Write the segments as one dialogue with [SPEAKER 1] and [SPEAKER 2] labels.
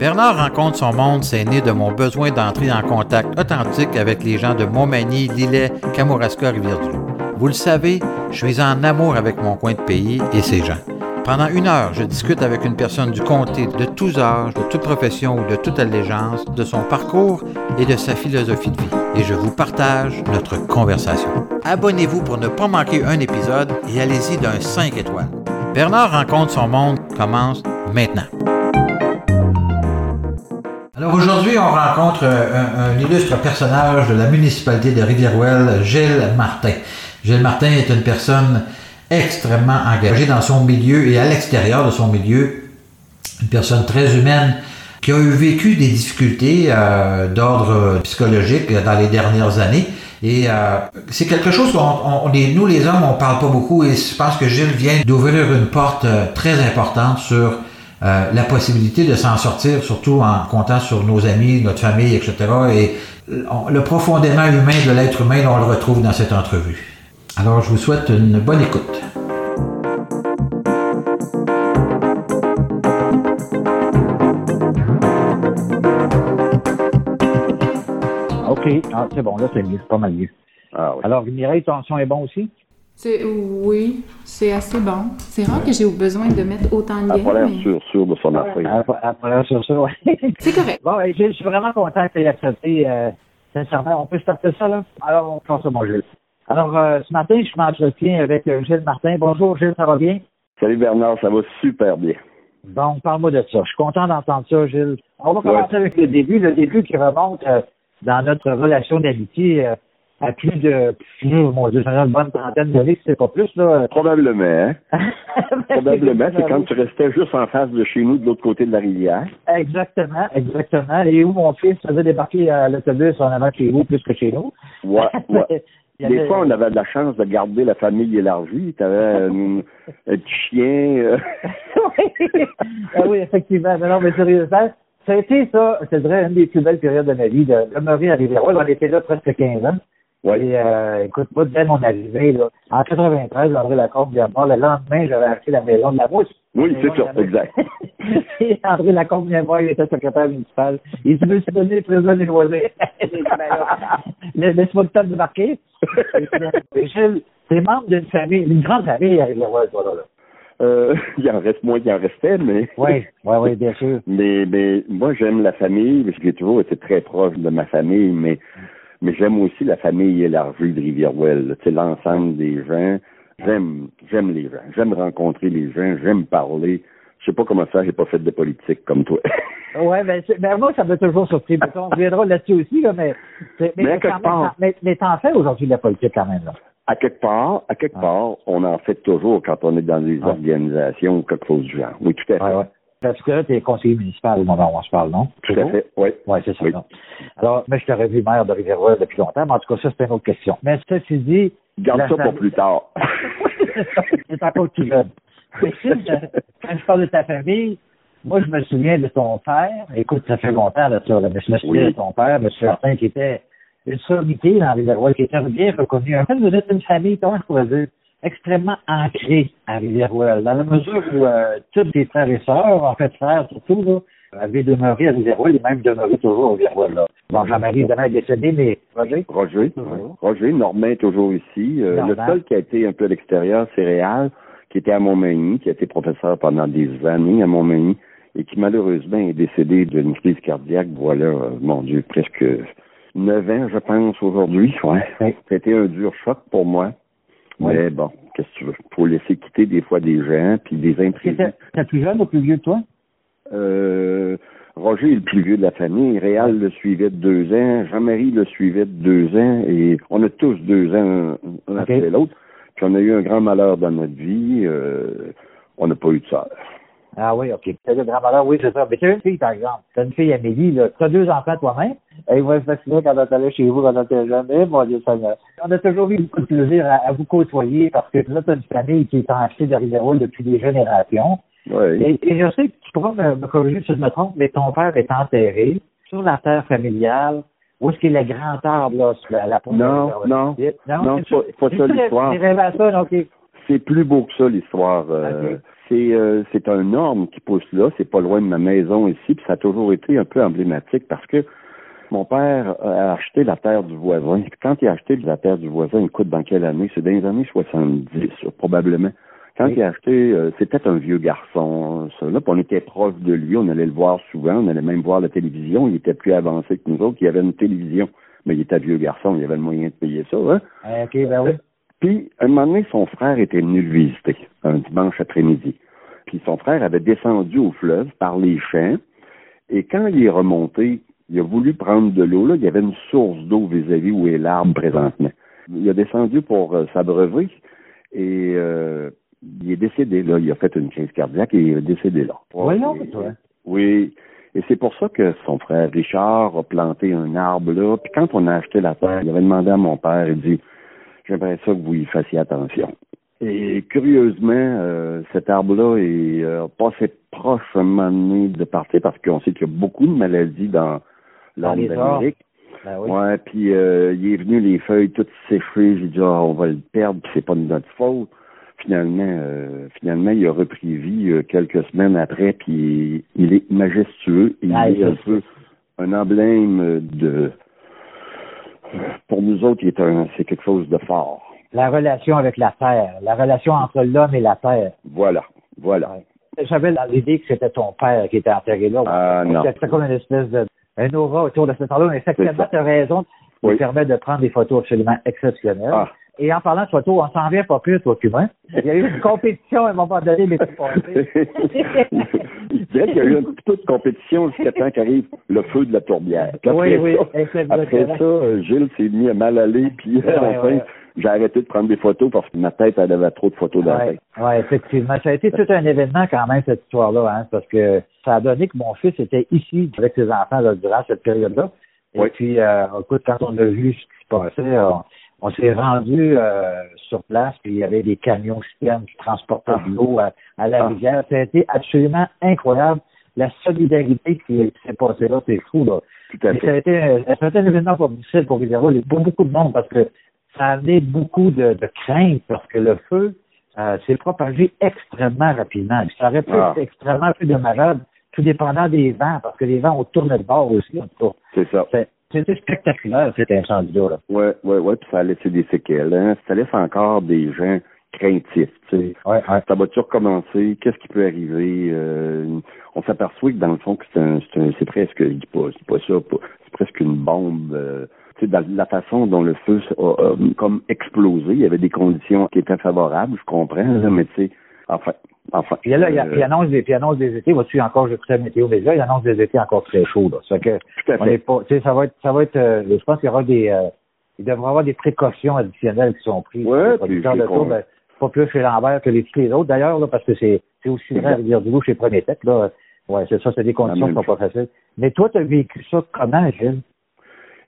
[SPEAKER 1] Bernard rencontre son monde, c'est né de mon besoin d'entrer en contact authentique avec les gens de Montmagny, Lillet, Kamouraska, Rivière-du-Loup. Vous le savez, je suis en amour avec mon coin de pays et ses gens. Pendant une heure, je discute avec une personne du comté de tous âges, de toute profession ou de toute allégeance, de son parcours et de sa philosophie de vie. Et je vous partage notre conversation. Abonnez-vous pour ne pas manquer un épisode et allez-y d'un 5 étoiles. Bernard rencontre son monde commence maintenant. Alors aujourd'hui, on rencontre un, un, illustre personnage de la municipalité de Rivière-Ouelle, Gilles Martin. Gilles Martin est une personne extrêmement engagée dans son milieu et à l'extérieur de son milieu, une personne très humaine qui a eu vécu des difficultés euh, d'ordre psychologique dans les dernières années. Et euh, c'est quelque chose qu'on nous les hommes, on parle pas beaucoup et je pense que Gilles vient d'ouvrir une porte euh, très importante sur euh, la possibilité de s'en sortir, surtout en comptant sur nos amis, notre famille, etc. Et on, le profondément humain de l'être humain, on le retrouve dans cette entrevue. Alors, je vous souhaite une bonne écoute.
[SPEAKER 2] OK. Ah, c'est bon, là, c'est mieux. C'est pas mal mieux.
[SPEAKER 3] Ah, oui.
[SPEAKER 2] Alors, Mireille, ton son est bon aussi?
[SPEAKER 4] C'est, oui, c'est assez bon. C'est rare que j'ai besoin de mettre autant de
[SPEAKER 3] Elle n'a pas
[SPEAKER 4] liens,
[SPEAKER 3] l'air
[SPEAKER 4] mais
[SPEAKER 3] sûr, sûr de son affaire.
[SPEAKER 2] Après, après sur ça, ouais.
[SPEAKER 4] c'est correct.
[SPEAKER 2] Bon, je, je suis vraiment content que tu aies accepté. Euh, sincèrement, on peut starter ça, là? Alors, on ça, mon Gilles. Alors, euh, ce matin, je m'entretiens avec euh, Gilles Martin. Bonjour, Gilles, ça va bien?
[SPEAKER 3] Salut Bernard, ça va super bien.
[SPEAKER 2] Bon, parle-moi de ça. Je suis content d'entendre ça, Gilles. On va commencer
[SPEAKER 3] Ouais.
[SPEAKER 2] avec le début, le début qui remonte euh, dans notre relation d'amitié euh, à plus de, mon Dieu, ça fait une bonne trentaine d'années, si c'est pas plus, là.
[SPEAKER 3] Probablement, hein? Probablement, c'est quand
[SPEAKER 2] Ben
[SPEAKER 3] tu restais juste en face de chez nous, de l'autre côté de la rivière.
[SPEAKER 2] Exactement, exactement. Et où mon fils faisait débarquer à l'autobus en avant chez vous plus que chez nous.
[SPEAKER 3] Ouais, ouais. Des
[SPEAKER 2] avait-
[SPEAKER 3] fois, on avait de la chance de garder la famille élargie. Tu avais un, un petit chien. euh,
[SPEAKER 2] oui. ah oui, effectivement. Mais non, mais sérieusement, ça a été ça, te dirais, une des plus belles périodes de ma vie, de demeurer à rivière On était là presque 15 ans.
[SPEAKER 3] Ouais.
[SPEAKER 2] Et euh, écoute, moi, dès mon arrivée, là, en 93, André Lacombe vient voir. Le lendemain, j'avais acheté la maison de la mousse.
[SPEAKER 3] Oui, c'est ça, exact.
[SPEAKER 2] Et André Lacombe vient voir, il était secrétaire municipal. Il dit, me suis donné le président des loisirs. Ben Laisse-moi le temps de marquer. Et Gilles, t'es membre d'une famille, d'une grande famille à Rivière-Ouelle, toi, là. là.
[SPEAKER 3] Euh, il en reste moins qu'il en restait, mais.
[SPEAKER 2] Oui, oui, oui, bien sûr.
[SPEAKER 3] Mais, mais moi, j'aime la famille, parce que j'ai toujours été très proche de ma famille, mais, mais j'aime aussi la famille élargie de Rivière-Ouelle, là. tu sais, l'ensemble des gens. J'aime, j'aime les gens. J'aime rencontrer les gens. J'aime parler. Je sais pas comment ça, j'ai pas fait de politique comme toi.
[SPEAKER 2] Ouais, ben, c'est- ben moi, ça m'a toujours surpris. Parce qu'on reviendra là-dessus aussi, là, mais, mais,
[SPEAKER 3] Mais
[SPEAKER 2] quand même, mais, mais t'en fais aujourd'hui de la politique quand même, là.
[SPEAKER 3] à quelque part, à quelque part, on en fait toujours quand on est dans des organisations ou quelque chose du genre. Oui, tout à fait.
[SPEAKER 2] Ouais. Parce que là, t'es conseiller municipal au moment où on se parle, non?
[SPEAKER 3] Tout à fait, oui.
[SPEAKER 2] Oui, c'est ça.
[SPEAKER 3] Oui.
[SPEAKER 2] Alors, mais je t'aurais vu maire de rivière depuis longtemps, mais en tout cas, ça, c'est une autre question. Mais ceci dit,
[SPEAKER 3] Garde ça pour plus tard.
[SPEAKER 2] c'est encore tout jeune. Mais quand je parle de ta famille, moi, je me souviens de ton père. Écoute, ça fait longtemps, là, ça, là, mais je me souviens
[SPEAKER 3] Oui.
[SPEAKER 2] de ton père, M. Martin, qui était une sommité dans Rivière-Ouelle, qui était bien reconnu. En fait, vous êtes une famille, comment je pourrais dire, extrêmement ancrée à Rivière-Ouelle, dans la mesure où euh, tous tes frères et sœurs, en fait, frères surtout, là, avaient demeuré à Rivière-Ouelle et même demeuré toujours à Rivière-Ouelle. Bon, Jean-Marie, est décédé, mais Roger?
[SPEAKER 3] Roger, ouais. Roger, Normand est toujours ici. Euh, le seul qui a été un peu à l'extérieur, c'est Réal, qui était à Montmagny, qui a été professeur pendant des années à Montmagny et qui malheureusement est décédé d'une crise cardiaque, voilà, euh, mon Dieu, presque neuf ans, je pense, aujourd'hui. Ouais.
[SPEAKER 2] Oui.
[SPEAKER 3] C'était un dur choc pour moi.
[SPEAKER 2] Oui.
[SPEAKER 3] Mais bon, qu'est-ce que tu veux? Faut laisser quitter des fois des gens, puis des imprévus.
[SPEAKER 2] T'es plus jeune ou plus vieux que toi?
[SPEAKER 3] Euh, Roger est le plus vieux de la famille. Réal le suivait de deux ans. Jean-Marie le suivait de deux ans. Et on a tous deux ans, un après l'autre. Puis on a eu un grand malheur dans notre vie. Euh, on n'a pas eu de sœur.
[SPEAKER 2] Ah oui, OK. T'as le grand malheur, oui, c'est ça. Mais t'as une fille, par exemple. T'as une fille, Amélie, là. T'as deux enfants toi-même. Et moi, je me souviens quand on allait chez vous, quand on était jeune. Eh, mon Dieu, On a toujours eu beaucoup de plaisir à, à vous côtoyer parce que là, t'as une famille qui est ancrée de Rivière depuis des générations.
[SPEAKER 3] Oui.
[SPEAKER 2] Et, et je sais que tu pourras me, me corriger si je me trompe, mais ton père est enterré sur la terre familiale. Où est-ce qu'il est le grand arbre, là, sur la, la
[SPEAKER 3] Non, non.
[SPEAKER 2] Non,
[SPEAKER 3] Non,
[SPEAKER 2] c'est
[SPEAKER 3] c'est pas- pas ça,
[SPEAKER 2] c'est-
[SPEAKER 3] l'histoire.
[SPEAKER 2] c'est.
[SPEAKER 3] C'est plus beau que ça, l'histoire. Euh. C'est euh, c'est un orme qui pousse là, c'est pas loin de ma maison ici, puis ça a toujours été un peu emblématique parce que mon père a acheté la terre du voisin. Quand il a acheté la terre du voisin, écoute, dans quelle année? C'est dans les années 70, probablement. Quand il a acheté, euh, c'était un vieux garçon. Ça, là, on était proche de lui, on allait le voir souvent, on allait même voir la télévision. Il était plus avancé que nous autres, il y avait une télévision. Mais il était vieux garçon, il avait le moyen de payer ça. Hein?
[SPEAKER 2] Ah, OK, ben oui.
[SPEAKER 3] Puis, un moment donné, son frère était venu le visiter, un dimanche après-midi. Puis son frère avait descendu au fleuve par les champs, et quand il est remonté, il a voulu prendre de l'eau. Là, il y avait une source d'eau vis-à-vis où est l'arbre présentement. Il a descendu pour euh, s'abreuver, et euh, il est décédé là. Il a fait une crise cardiaque et il est décédé là.
[SPEAKER 2] Voyons,
[SPEAKER 3] Et-
[SPEAKER 2] toi.
[SPEAKER 3] Oui. Et c'est pour ça que son frère Richard a planté un arbre là. Puis quand on a acheté la terre, il avait demandé à mon père, il dit J'aimerais ça que vous y fassiez attention. Et curieusement, euh, cet arbre-là est euh, passé proche un moment donné de partir parce qu'on sait qu'il y a beaucoup de maladies dans l'arbre d'Amérique.
[SPEAKER 2] Ben oui.
[SPEAKER 3] Ouais, puis euh, il est venu les feuilles toutes séchées. J'ai dit ah, on va le perdre, c'est pas de notre faute. Finalement, finalement, il a repris vie quelques semaines après, puis il est majestueux. Il
[SPEAKER 2] Ah,
[SPEAKER 3] est un peu un emblème de. Pour nous autres, il c'est quelque chose de fort.
[SPEAKER 2] La relation avec la terre, la relation entre l'homme et la terre.
[SPEAKER 3] Voilà, voilà.
[SPEAKER 2] J'avais l'idée que c'était ton père qui était enterré là.
[SPEAKER 3] Ah, non.
[SPEAKER 2] C'était comme une espèce de un aura autour de cette là Mais effectivement, tu as raison. Ça
[SPEAKER 3] Oui.
[SPEAKER 2] permet de prendre des photos absolument exceptionnelles.
[SPEAKER 3] Ah.
[SPEAKER 2] Et en parlant de photos, on s'en vient pas plus au cubain. Il y a eu une compétition à un moment donné, mais c'est passé.
[SPEAKER 3] Je dirais qu'il y a eu un petit peu de compétition jusqu'à temps qu'arrive le feu de la tourbière.
[SPEAKER 2] Oui,
[SPEAKER 3] après
[SPEAKER 2] oui,
[SPEAKER 3] ça,
[SPEAKER 2] exactement.
[SPEAKER 3] après ça, Gilles s'est mis à mal aller, puis
[SPEAKER 2] Ouais,
[SPEAKER 3] enfin,
[SPEAKER 2] ouais.
[SPEAKER 3] j'ai arrêté de prendre des photos parce que ma tête, elle avait trop de photos dans la
[SPEAKER 2] Oui,
[SPEAKER 3] tête.
[SPEAKER 2] ouais, effectivement. Ça a été tout un événement quand même, cette histoire-là, hein, parce que ça a donné que mon fils était ici avec ses enfants là, durant cette période-là. Et
[SPEAKER 3] Oui.
[SPEAKER 2] puis, euh, écoute, quand on a vu ce qui se passait, on, on s'est rendu euh, sur place, puis il y avait des camions citernes qui transportaient
[SPEAKER 3] Ah.
[SPEAKER 2] de l'eau à, à la
[SPEAKER 3] Ah.
[SPEAKER 2] rivière. Ça a été absolument incroyable. La solidarité qui s'est passée là, c'est fou, là.
[SPEAKER 3] Tout à
[SPEAKER 2] Mais
[SPEAKER 3] fait.
[SPEAKER 2] ça a été, un- ça a été un événement pas difficile pour Rivière-Roule, pour beaucoup de monde, parce que ça a amené beaucoup de, de crainte, parce que le feu euh, s'est propagé extrêmement rapidement. Ça aurait pu
[SPEAKER 3] Ah.
[SPEAKER 2] être extrêmement plus dommageable, tout dépendant des vents, parce que les vents ont tourné de bord aussi. en tout cas.
[SPEAKER 3] C'est ça.
[SPEAKER 2] C'était spectaculaire, cet incendie-là. là.
[SPEAKER 3] Ouais, ouais, ouais, puis ça a laissé des séquelles. Hein. Ça laisse encore des gens craintifs, tu sais.
[SPEAKER 2] Ouais, ouais.
[SPEAKER 3] Ça va-tu recommencer? Qu'est-ce qui peut arriver? Euh, on s'aperçoit que dans le fond, que c'est un, c'est un- c'est presque, je dis pas, c'est pas ça, c'est presque une bombe. euh, tu sais, dans la façon dont le feu a, a comme explosé, il y avait des conditions qui étaient favorables, je comprends, là, mais tu sais, enfin, enfin.
[SPEAKER 2] Puis là, il, y a-
[SPEAKER 3] euh,
[SPEAKER 2] puis il annonce des, il annonce des étés. Vois-tu encore, j'écoutais météo déjà, il annonce des étés encore très chauds. Là. Ça fait que
[SPEAKER 3] tout à
[SPEAKER 2] on est pas, tu sais, ça va être, ça va être, euh, je pense qu'il y aura des, euh, il devrait y avoir des précautions additionnelles qui sont prises.
[SPEAKER 3] Ouais, puis
[SPEAKER 2] de tour, ben, pas plus chez Lambert que les, les autres d'ailleurs, là, parce que c'est, c'est aussi vrai à Rivière-du-Loup chez Premier Tech, là. Ouais, c'est ça, c'est des conditions qui sont pas faciles. Mais toi, tu as vécu ça comment, Gilles?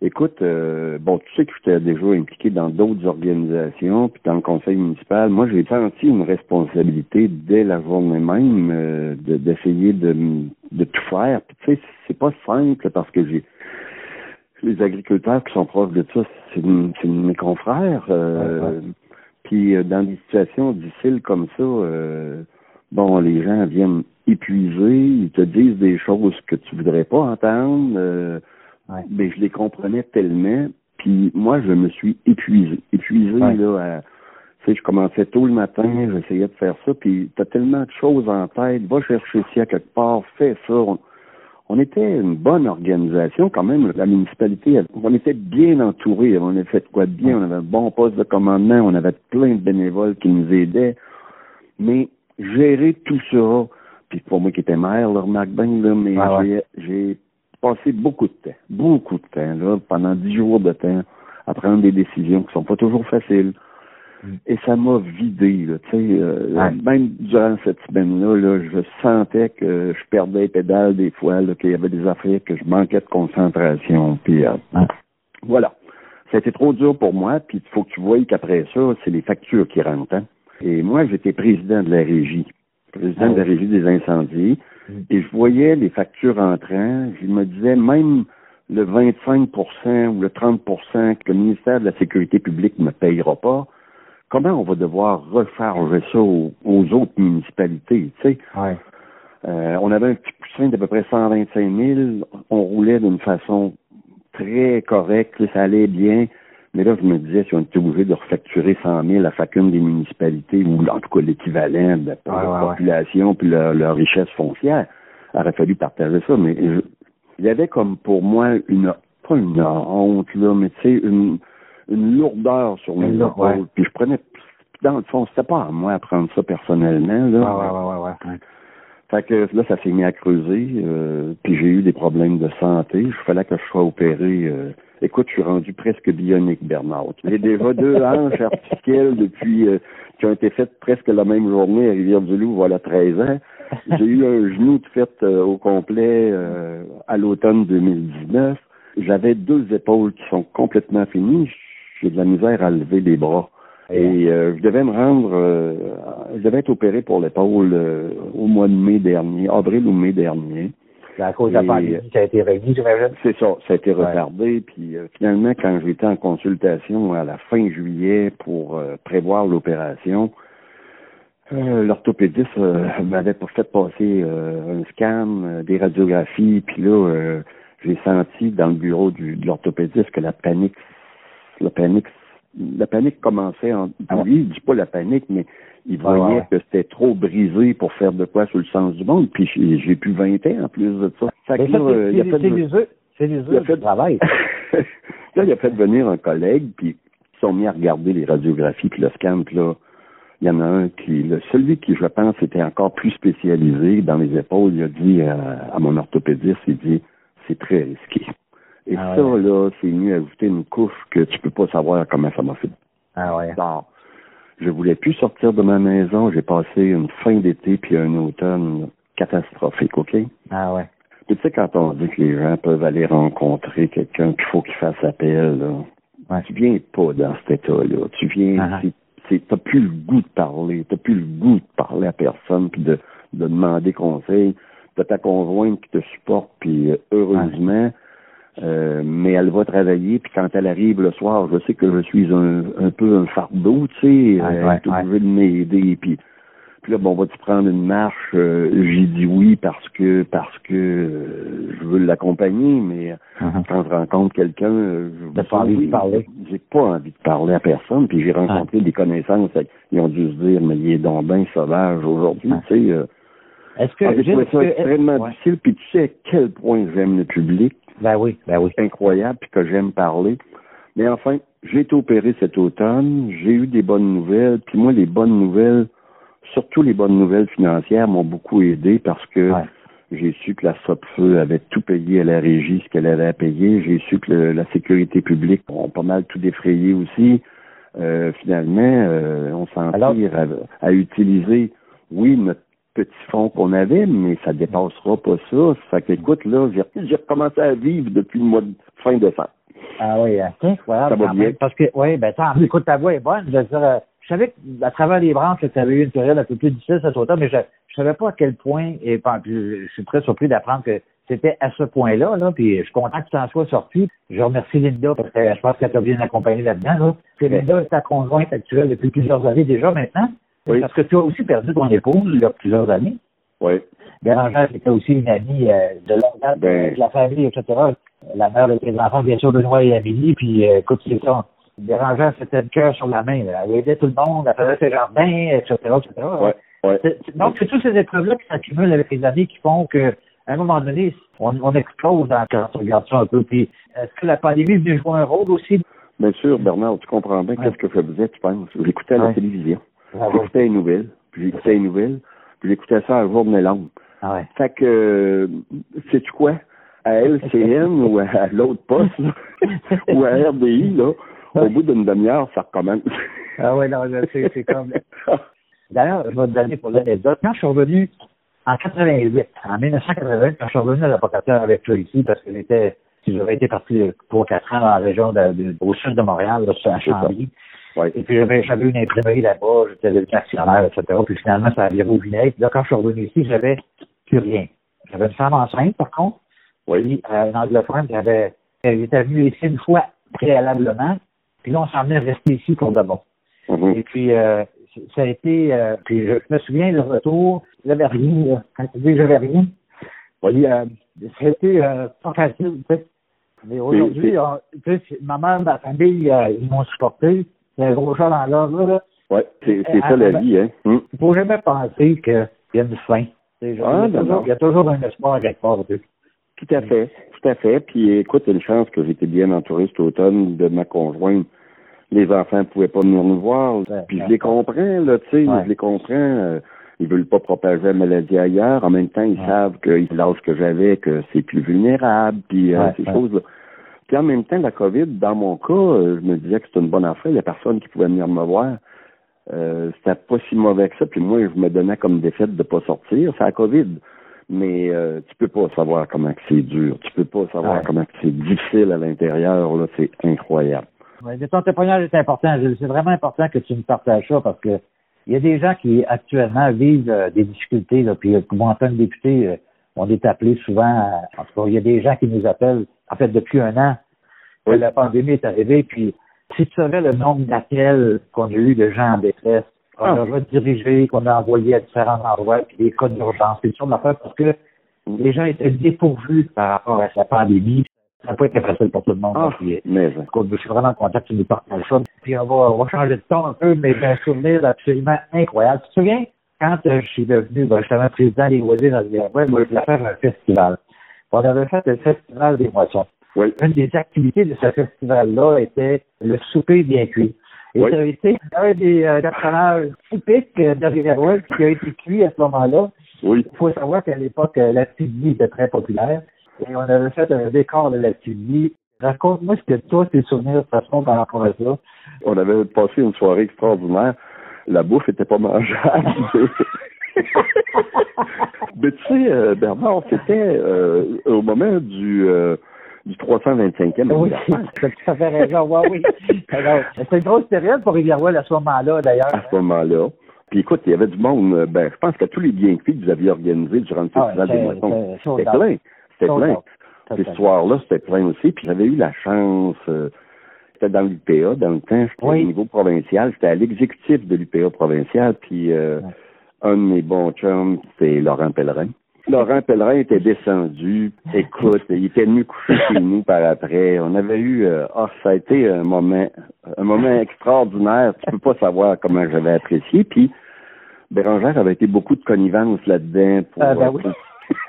[SPEAKER 3] Écoute, euh, bon, tu sais que j'étais déjà impliqué dans d'autres organisations, puis dans le conseil municipal. Moi, j'ai senti une responsabilité dès la journée même euh, de- d'essayer de, de tout faire. Puis tu sais, c'est pas simple parce que j'ai les agriculteurs qui sont proches de ça, c'est mes confrères. euh,
[SPEAKER 2] Ouais.
[SPEAKER 3] Puis euh, dans des situations difficiles comme ça, euh, bon, les gens viennent épuisés, ils te disent des choses que tu voudrais pas entendre.
[SPEAKER 2] Ouais.
[SPEAKER 3] mais je les comprenais tellement. Puis moi, je me suis épuisé. Épuisé,
[SPEAKER 2] Ouais.
[SPEAKER 3] là, à- tu sais, je commençais tôt le matin, j'essayais de faire ça, puis t'as tellement de choses en tête, va chercher ci à quelque part, fais ça. On, on était une bonne organisation quand même, la municipalité, on était bien entouré, on avait fait quoi de bien, on avait un bon poste de commandement, on avait plein de bénévoles qui nous aidaient, mais gérer tout ça, puis pour moi qui étais maire, là, remarque bien, là, mais
[SPEAKER 2] ouais.
[SPEAKER 3] j'ai passé beaucoup de temps, beaucoup de temps, là, pendant dix jours de temps, à prendre des décisions qui sont pas toujours faciles.
[SPEAKER 2] Mm.
[SPEAKER 3] Et ça m'a vidé, là, tu sais, euh,
[SPEAKER 2] Ouais.
[SPEAKER 3] même durant cette semaine-là, là, je sentais que je perdais les pédales des fois, là, qu'il y avait des affaires que je manquais de concentration, puis euh,
[SPEAKER 2] Ouais.
[SPEAKER 3] voilà. Ça a été trop dur pour moi, puis il faut que tu vois qu'après ça, c'est les factures qui rentrent. hein. Et moi, j'étais président de la régie, président de la régie des incendies,
[SPEAKER 2] Mm.
[SPEAKER 3] et je voyais les factures entrant, je me disais même le 25% ou le 30% que le ministère de la Sécurité publique ne me payera pas, comment on va devoir recharger ça aux, autres municipalités, tu sais?
[SPEAKER 2] Ouais.
[SPEAKER 3] Euh, on avait un petit poussin d'à peu près 125 000. On roulait d'une façon très correcte. Ça allait bien. Mais là, je me disais, si on était obligé de refacturer 100 000 à chacune des municipalités, ou en tout cas l'équivalent de la population puis leur, richesse foncière, il aurait fallu partager ça. Mais il y avait comme pour moi une, pas une honte, là, mais tu sais, une, une lourdeur sur mes épaules. Puis je prenais, dans le fond, c'était pas à moi à prendre ça personnellement, là.
[SPEAKER 2] Ouais, ouais, ouais,
[SPEAKER 3] Fait que là, ça s'est mis à creuser, euh, puis j'ai eu des problèmes de santé. Il fallait que je sois opéré. Euh, écoute, je suis rendu presque bionique, Bernard. J'ai déjà deux hanches artificielles depuis euh, qui ont été faites presque la même journée à Rivière-du-Loup, voilà 13 ans. J'ai eu un genou de fait au complet à l'automne 2019. J'avais deux épaules qui sont complètement finies j'ai de la misère à lever les bras. Et euh, je devais me rendre, euh, je devais être opéré pour l'épaule euh, au mois de mai dernier, avril ou mai dernier.
[SPEAKER 2] C'est à cause de la pandémie, ça a été réglé, j'imagine?
[SPEAKER 3] C'est ça, ça a été retardé. Puis finalement, quand j'étais en consultation à la fin juillet pour prévoir l'opération, l'orthopédiste m'avait fait passer un scan, des radiographies, puis là, j'ai senti dans le bureau du, de l'orthopédiste que la panique la panique la panique commençait en ah lui, il dit pas la panique, mais il voyait que c'était trop brisé pour faire de quoi sur le sens du monde. Puis j'ai plus 20 ans en plus de ça.
[SPEAKER 2] c'est les œufs, c'est les œufs du travail.
[SPEAKER 3] là, il a fait venir un collègue, puis ils sont mis à regarder les radiographies, puis le scan, puis là, il y en a un qui, le, celui qui, je pense, était encore plus spécialisé dans les épaules, il a dit à, à mon orthopédiste, il dit, c'est très risqué. Et ah ça, là, c'est mieux ajouter une couche que tu peux pas savoir comment ça m'a fait.
[SPEAKER 2] Ah ouais.
[SPEAKER 3] Alors, je voulais plus sortir de ma maison. J'ai passé une fin d'été puis un automne catastrophique, OK?
[SPEAKER 2] Ah ouais.
[SPEAKER 3] Puis tu sais, quand on dit que les gens peuvent aller rencontrer quelqu'un qu'il faut qu'il fasse appel, là,
[SPEAKER 2] ouais.
[SPEAKER 3] tu viens pas dans cet état-là. Tu viens, uh -huh. t'as plus le goût de parler, t'as plus le goût de parler à personne puis de, de demander conseil. T'as ta conjointe qui te supporte puis euh, heureusement, euh, mais elle va travailler, puis quand elle arrive le soir, je sais que je suis un, un peu un fardeau, tu sais,
[SPEAKER 2] elle
[SPEAKER 3] est obligée de m'aider, puis, puis là, bon, va-tu prendre une marche? Euh, j'ai dit oui parce que parce que euh, je veux l'accompagner, mais
[SPEAKER 2] uh-huh.
[SPEAKER 3] quand je rencontre quelqu'un,
[SPEAKER 2] je pas envie de parler.
[SPEAKER 3] J'ai pas envie de parler à personne, puis j'ai rencontré des connaissances, ils ont dû se dire, mais il est donc bien sauvage aujourd'hui, tu sais.
[SPEAKER 2] Est-ce que
[SPEAKER 3] j'ai trouvé ça extrêmement difficile, puis tu sais à quel point j'aime le public.
[SPEAKER 2] Ben oui, ben oui.
[SPEAKER 3] Incroyable, puis que j'aime parler. Mais enfin, j'ai été opéré cet automne, j'ai eu des bonnes nouvelles, puis moi, les bonnes nouvelles, surtout les bonnes nouvelles financières, m'ont beaucoup aidé parce que j'ai su que la SOPFEU avait tout payé à la régie, ce qu'elle avait à payer. J'ai su que la sécurité publique ont pas mal tout défrayé aussi. Euh, finalement, euh, on s'en tire à, à, utiliser, oui, notre petit fonds qu'on avait, mais ça dépassera pas ça. Ça fait qu'écoute, là, j'ai recommencé à vivre depuis le mois de fin décembre.
[SPEAKER 2] Ah oui, hein. c'est incroyable.
[SPEAKER 3] Ça va bien.
[SPEAKER 2] Parce que, oui, ben, attends, écoute, ta voix est bonne. Je veux dire, euh, je savais qu'à travers les branches, tu avais eu une période un peu plus difficile cet automne, mais je, je savais pas à quel point, et je, je suis très surpris d'apprendre que c'était à ce point-là, là, puis je suis content que tu en sois sorti. Je remercie Linda parce que je pense qu'elle t'a bien accompagné là-dedans, là. Linda est ta conjointe actuelle depuis plusieurs années déjà maintenant.
[SPEAKER 3] Oui.
[SPEAKER 2] Parce que tu as aussi perdu ton épouse il y a plusieurs années.
[SPEAKER 3] Oui.
[SPEAKER 2] Bérangère, c'était aussi une amie euh, de longue date
[SPEAKER 3] ben...
[SPEAKER 2] de la famille, etc. La mère de tes enfants, bien sûr, Benoît et Amélie, puis euh, écoute, c'est ça. Bérangère, c'était le cœur sur la main. Là. Elle aidait tout le monde, elle faisait ses jardins, etc., etc.
[SPEAKER 3] Ouais, ouais.
[SPEAKER 2] Donc, c'est toutes ces épreuves-là qui s'accumulent avec les années qui font que à un moment donné, on, on explose quand on regarde ça un peu. Puis, est-ce que la pandémie vient jouer un rôle aussi?
[SPEAKER 3] Bien sûr, Bernard, tu comprends bien qu'est-ce que je faisais, tu penses? J'écoutais la télévision. J'écoutais les nouvelles, puis j'écoutais les nouvelles, puis j'écoutais ça à journée longue.
[SPEAKER 2] Ah ouais.
[SPEAKER 3] Fait que, euh, sais-tu quoi? À LCN ou à l'autre poste, là, ou à RDI, là, au bout d'une demi-heure, ça recommence.
[SPEAKER 2] ah ouais, non, c'est comme... D'ailleurs, je vais te donner pour l'anecdote. Quand je suis revenu en 88, en 1980, quand je suis revenu à l'apocataire avec toi ici, parce que j'étais, si j'aurais été parti pour quatre ans dans la région de, de, au sud de Montréal, là, à Chambly,
[SPEAKER 3] Ouais.
[SPEAKER 2] Et puis j'avais, j'avais une imprimerie là-bas, j'étais devenu actionnaire, etc. Puis finalement, ça a viré au vinaigre. Là, quand je suis revenu ici, j'avais plus rien. J'avais une femme enceinte, par contre.
[SPEAKER 3] Oui.
[SPEAKER 2] Puis, euh, une anglophone elle était venue ici une fois préalablement. Puis là, on s'en venait rester ici pour de bon.
[SPEAKER 3] Mhm.
[SPEAKER 2] Et puis, euh, ça a été, euh, puis je me souviens, le retour, j'avais rien, là. quand tu dis que j'avais rien, puis, euh, ça a été euh, pas facile, tu sais. Mais aujourd'hui, tu sais, ma mère, ma famille, euh, ils m'ont supporté. C'est un gros chat dans là.
[SPEAKER 3] Ouais, c'est
[SPEAKER 2] Euh,
[SPEAKER 3] ça la
[SPEAKER 2] euh,
[SPEAKER 3] vie, hein. Hum.
[SPEAKER 2] Il faut jamais penser qu'il y a une fin.
[SPEAKER 3] Ah,
[SPEAKER 2] il, y a toujours, il y a un espoir quelque part.
[SPEAKER 3] Tout à fait, tout à fait. Puis écoute, une chance que j'étais bien entouré cet automne de ma conjointe. Les enfants ne pouvaient pas venir nous voir.
[SPEAKER 2] Ouais,
[SPEAKER 3] Puis je les comprends, là, tu sais,
[SPEAKER 2] Ouais.
[SPEAKER 3] je les comprends. euh, ils veulent pas propager la maladie ailleurs. En même temps, ils savent que l'âge que j'avais, que c'est plus vulnérable, puis euh, ces choses-là. Puis en même temps, la COVID, dans mon cas, euh, je me disais que c'était une bonne affaire. Il y a personne qui pouvait venir me voir. Euh, c'était pas si mauvais que ça. Puis moi, je me donnais comme défaite de pas sortir. C'est la COVID. Mais euh, tu peux pas savoir comment c'est dur. Tu peux pas savoir
[SPEAKER 2] Ouais.
[SPEAKER 3] comment c'est difficile à l'intérieur. Là, c'est incroyable.
[SPEAKER 2] Ouais, mais ton témoignage est important. C'est vraiment important que tu me partages ça parce que il y a des gens qui actuellement vivent euh, des difficultés. Là, puis, comme en tant que député, on est appelé souvent. à- en tout cas, il y a des gens qui nous appellent. En fait, depuis un an,
[SPEAKER 3] Oui.
[SPEAKER 2] la pandémie est arrivée. Puis, si tu savais le nombre d'appels qu'on a eu de gens en détresse, qu'on
[SPEAKER 3] Ah.
[SPEAKER 2] a redirigés, qu'on a envoyés à différents endroits, puis des cas d'urgence, c'est sûr d'affaires parce que les gens étaient dépourvus par rapport à la pandémie. Ça n'a pas été facile pour tout le monde.
[SPEAKER 3] Ah,
[SPEAKER 2] Puis,
[SPEAKER 3] mais
[SPEAKER 2] je suis vraiment content que tu nous partages ça. Puis on va, on va changer de ton un peu, mais j'ai un souvenir absolument incroyable. Tu te souviens, quand euh, je suis devenu ben, justement président des loisirs dans le moi, je voulais faire un festival. On avait fait le festival des moissons.
[SPEAKER 3] oui,
[SPEAKER 2] Une des activités de ce festival-là était le souper bien cuit. Et
[SPEAKER 3] Oui.
[SPEAKER 2] ça a été un des euh, personnages typiques de Riverwell qui a été cuit à ce moment-là.
[SPEAKER 3] oui.
[SPEAKER 2] Il faut savoir qu'à l'époque, euh, la TV était très populaire et on avait fait un décor de la TV. Raconte-moi ce que toi, tes souvenirs de toute façon par rapport à ça.
[SPEAKER 3] On avait passé une soirée extraordinaire. La bouffe était pas mangeable. Mais tu sais, euh, Bernard, c'était euh, au moment du, euh, du 325e
[SPEAKER 2] Oui, tu as tout à fait raison. Ouais, oui. Alors, C'était une grosse période pour Rivière-Ouelle à ce moment-là, d'ailleurs.
[SPEAKER 3] à ce moment-là. Puis écoute, il y avait du monde, ben, je pense qu'à tous les bienfaits que vous aviez organisés durant le
[SPEAKER 2] Ah,
[SPEAKER 3] festival des
[SPEAKER 2] c'était-
[SPEAKER 3] moissons,
[SPEAKER 2] c'était
[SPEAKER 3] plein. C'était plein.
[SPEAKER 2] out. Tout à
[SPEAKER 3] Puis
[SPEAKER 2] fait.
[SPEAKER 3] ce soir-là, c'était plein aussi. Puis j'avais eu la chance, euh, c'était dans l'UPA, dans le temps, j'étais
[SPEAKER 2] Oui.
[SPEAKER 3] au niveau provincial, j'étais à l'exécutif de l'UPA provincial, puis euh,
[SPEAKER 2] Ouais.
[SPEAKER 3] Un de mes bons chums, c'est Laurent Pellerin. Laurent Pellerin était descendu, écoute, il était venu coucher chez nous par après. On avait eu, euh, ah, ça a été un moment, un moment extraordinaire. Tu peux pas savoir comment j'avais apprécié. Puis Bérangère avait été beaucoup de connivence là-dedans pour.
[SPEAKER 2] Ah, ben
[SPEAKER 3] euh,
[SPEAKER 2] oui.
[SPEAKER 3] pour-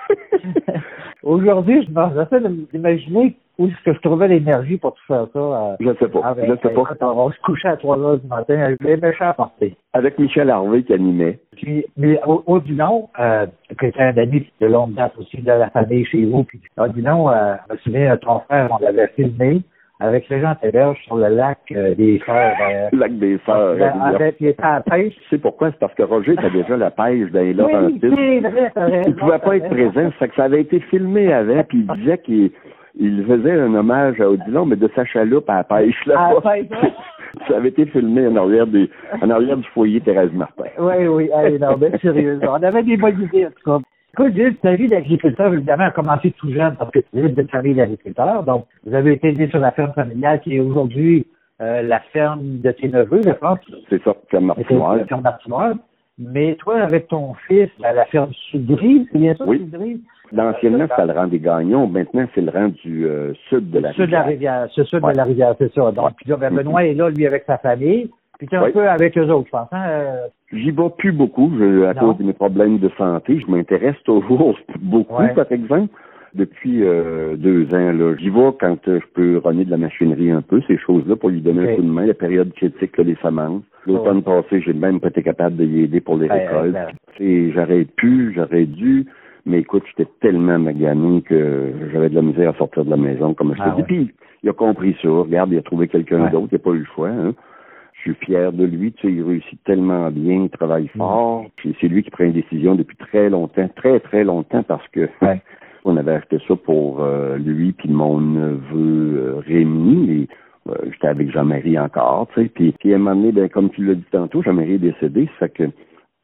[SPEAKER 2] Aujourd'hui, je me- j'essaie de m'imaginer où est-ce que je trouvais l'énergie pour tout faire ça. euh,
[SPEAKER 3] je sais pas,
[SPEAKER 2] avec-
[SPEAKER 3] je sais pas.
[SPEAKER 2] écoute, on se couchait à 3 heures du matin avec les méchants à porter.
[SPEAKER 3] Avec Michel Harvey qui animait.
[SPEAKER 2] Puis, mais au, au Dinon, euh, qui était un ami de longue date aussi de la famille chez vous, puis au Dinon, euh, je me souviens, ton frère, on l'avait filmé avec les gens Téberge sur le lac euh, des Sœurs. Euh,
[SPEAKER 3] Lac des Sœurs. régulièrement.
[SPEAKER 2] avec, il était à la pêche.
[SPEAKER 3] Tu sais pourquoi? C'est parce que Roger était déjà la pêche dans les
[SPEAKER 2] Oui,
[SPEAKER 3] Laurentides.
[SPEAKER 2] c'est vrai, raison,
[SPEAKER 3] Il pouvait pas être présent, ça fait que ça avait été filmé avant, puis il disait qu'il il faisait un hommage à Odilon, mais de sa chaloupe à la pêche là.
[SPEAKER 2] À la pêche,
[SPEAKER 3] ça avait été filmé en arrière des, en arrière du foyer Thérèse Martin.
[SPEAKER 2] Oui, oui, hey, non, mais sérieusement, on avait des bonnes idées, en tout cas. Écoute, ta vie d'agriculteur, évidemment, a commencé tout jeune parce que tu es d'une famille d'agriculteurs. Donc, vous avez été né sur la ferme familiale qui est aujourd'hui euh, la ferme de tes neveux, je pense.
[SPEAKER 3] C'est ça,
[SPEAKER 2] c'est
[SPEAKER 3] Martinoir.
[SPEAKER 2] la ferme d'Artinoise. Mais toi, avec ton fils, à la ferme Sudry, c'est bien ça,
[SPEAKER 3] Oui.
[SPEAKER 2] Sudry?
[SPEAKER 3] Anciennement, c'était le rang des gagnons. Maintenant, c'est le rang du euh, sud de la
[SPEAKER 2] Sud de la
[SPEAKER 3] rivière.
[SPEAKER 2] rivière, c'est sud
[SPEAKER 3] Ouais.
[SPEAKER 2] de la rivière, c'est ça. Donc,
[SPEAKER 3] Ouais.
[SPEAKER 2] puis là, ben, Benoît est là, lui, avec sa famille. Puis tu es un peu avec eux autres, je pense. Hein?
[SPEAKER 3] J'y vais plus beaucoup je- à
[SPEAKER 2] Non.
[SPEAKER 3] cause de mes problèmes de santé. Je m'intéresse toujours beaucoup,
[SPEAKER 2] Ouais.
[SPEAKER 3] par exemple. Depuis euh, deux ans, là, j'y vais quand euh, je peux runner de la machinerie un peu, ces choses-là, pour lui donner un coup de main. La période critique, là, les semences. L'automne passé, j'ai même pas été capable de y aider pour les
[SPEAKER 2] Ouais,
[SPEAKER 3] récoltes.
[SPEAKER 2] ouais,
[SPEAKER 3] Et j'aurais pu, j'aurais dû, mais écoute, j'étais tellement magané que j'avais de la misère à sortir de la maison, comme je
[SPEAKER 2] Ah
[SPEAKER 3] te dis.
[SPEAKER 2] ouais.
[SPEAKER 3] Puis il a compris ça. Regarde, il a trouvé quelqu'un
[SPEAKER 2] Ouais.
[SPEAKER 3] d'autre, il n'a pas eu le choix. Hein. Je suis fier de lui, tu sais, il réussit tellement bien, il travaille
[SPEAKER 2] Mm.
[SPEAKER 3] fort. Puis c'est lui qui prend une décision depuis très longtemps, très très longtemps, parce que
[SPEAKER 2] Ouais.
[SPEAKER 3] on avait acheté ça pour euh, lui puis mon neveu euh, Rémi. Et, euh, J'étais avec Jean-Marie encore, tu sais. Puis, puis à un moment donné, ben, comme tu l'as dit tantôt, Jean-Marie est décédé, ça fait que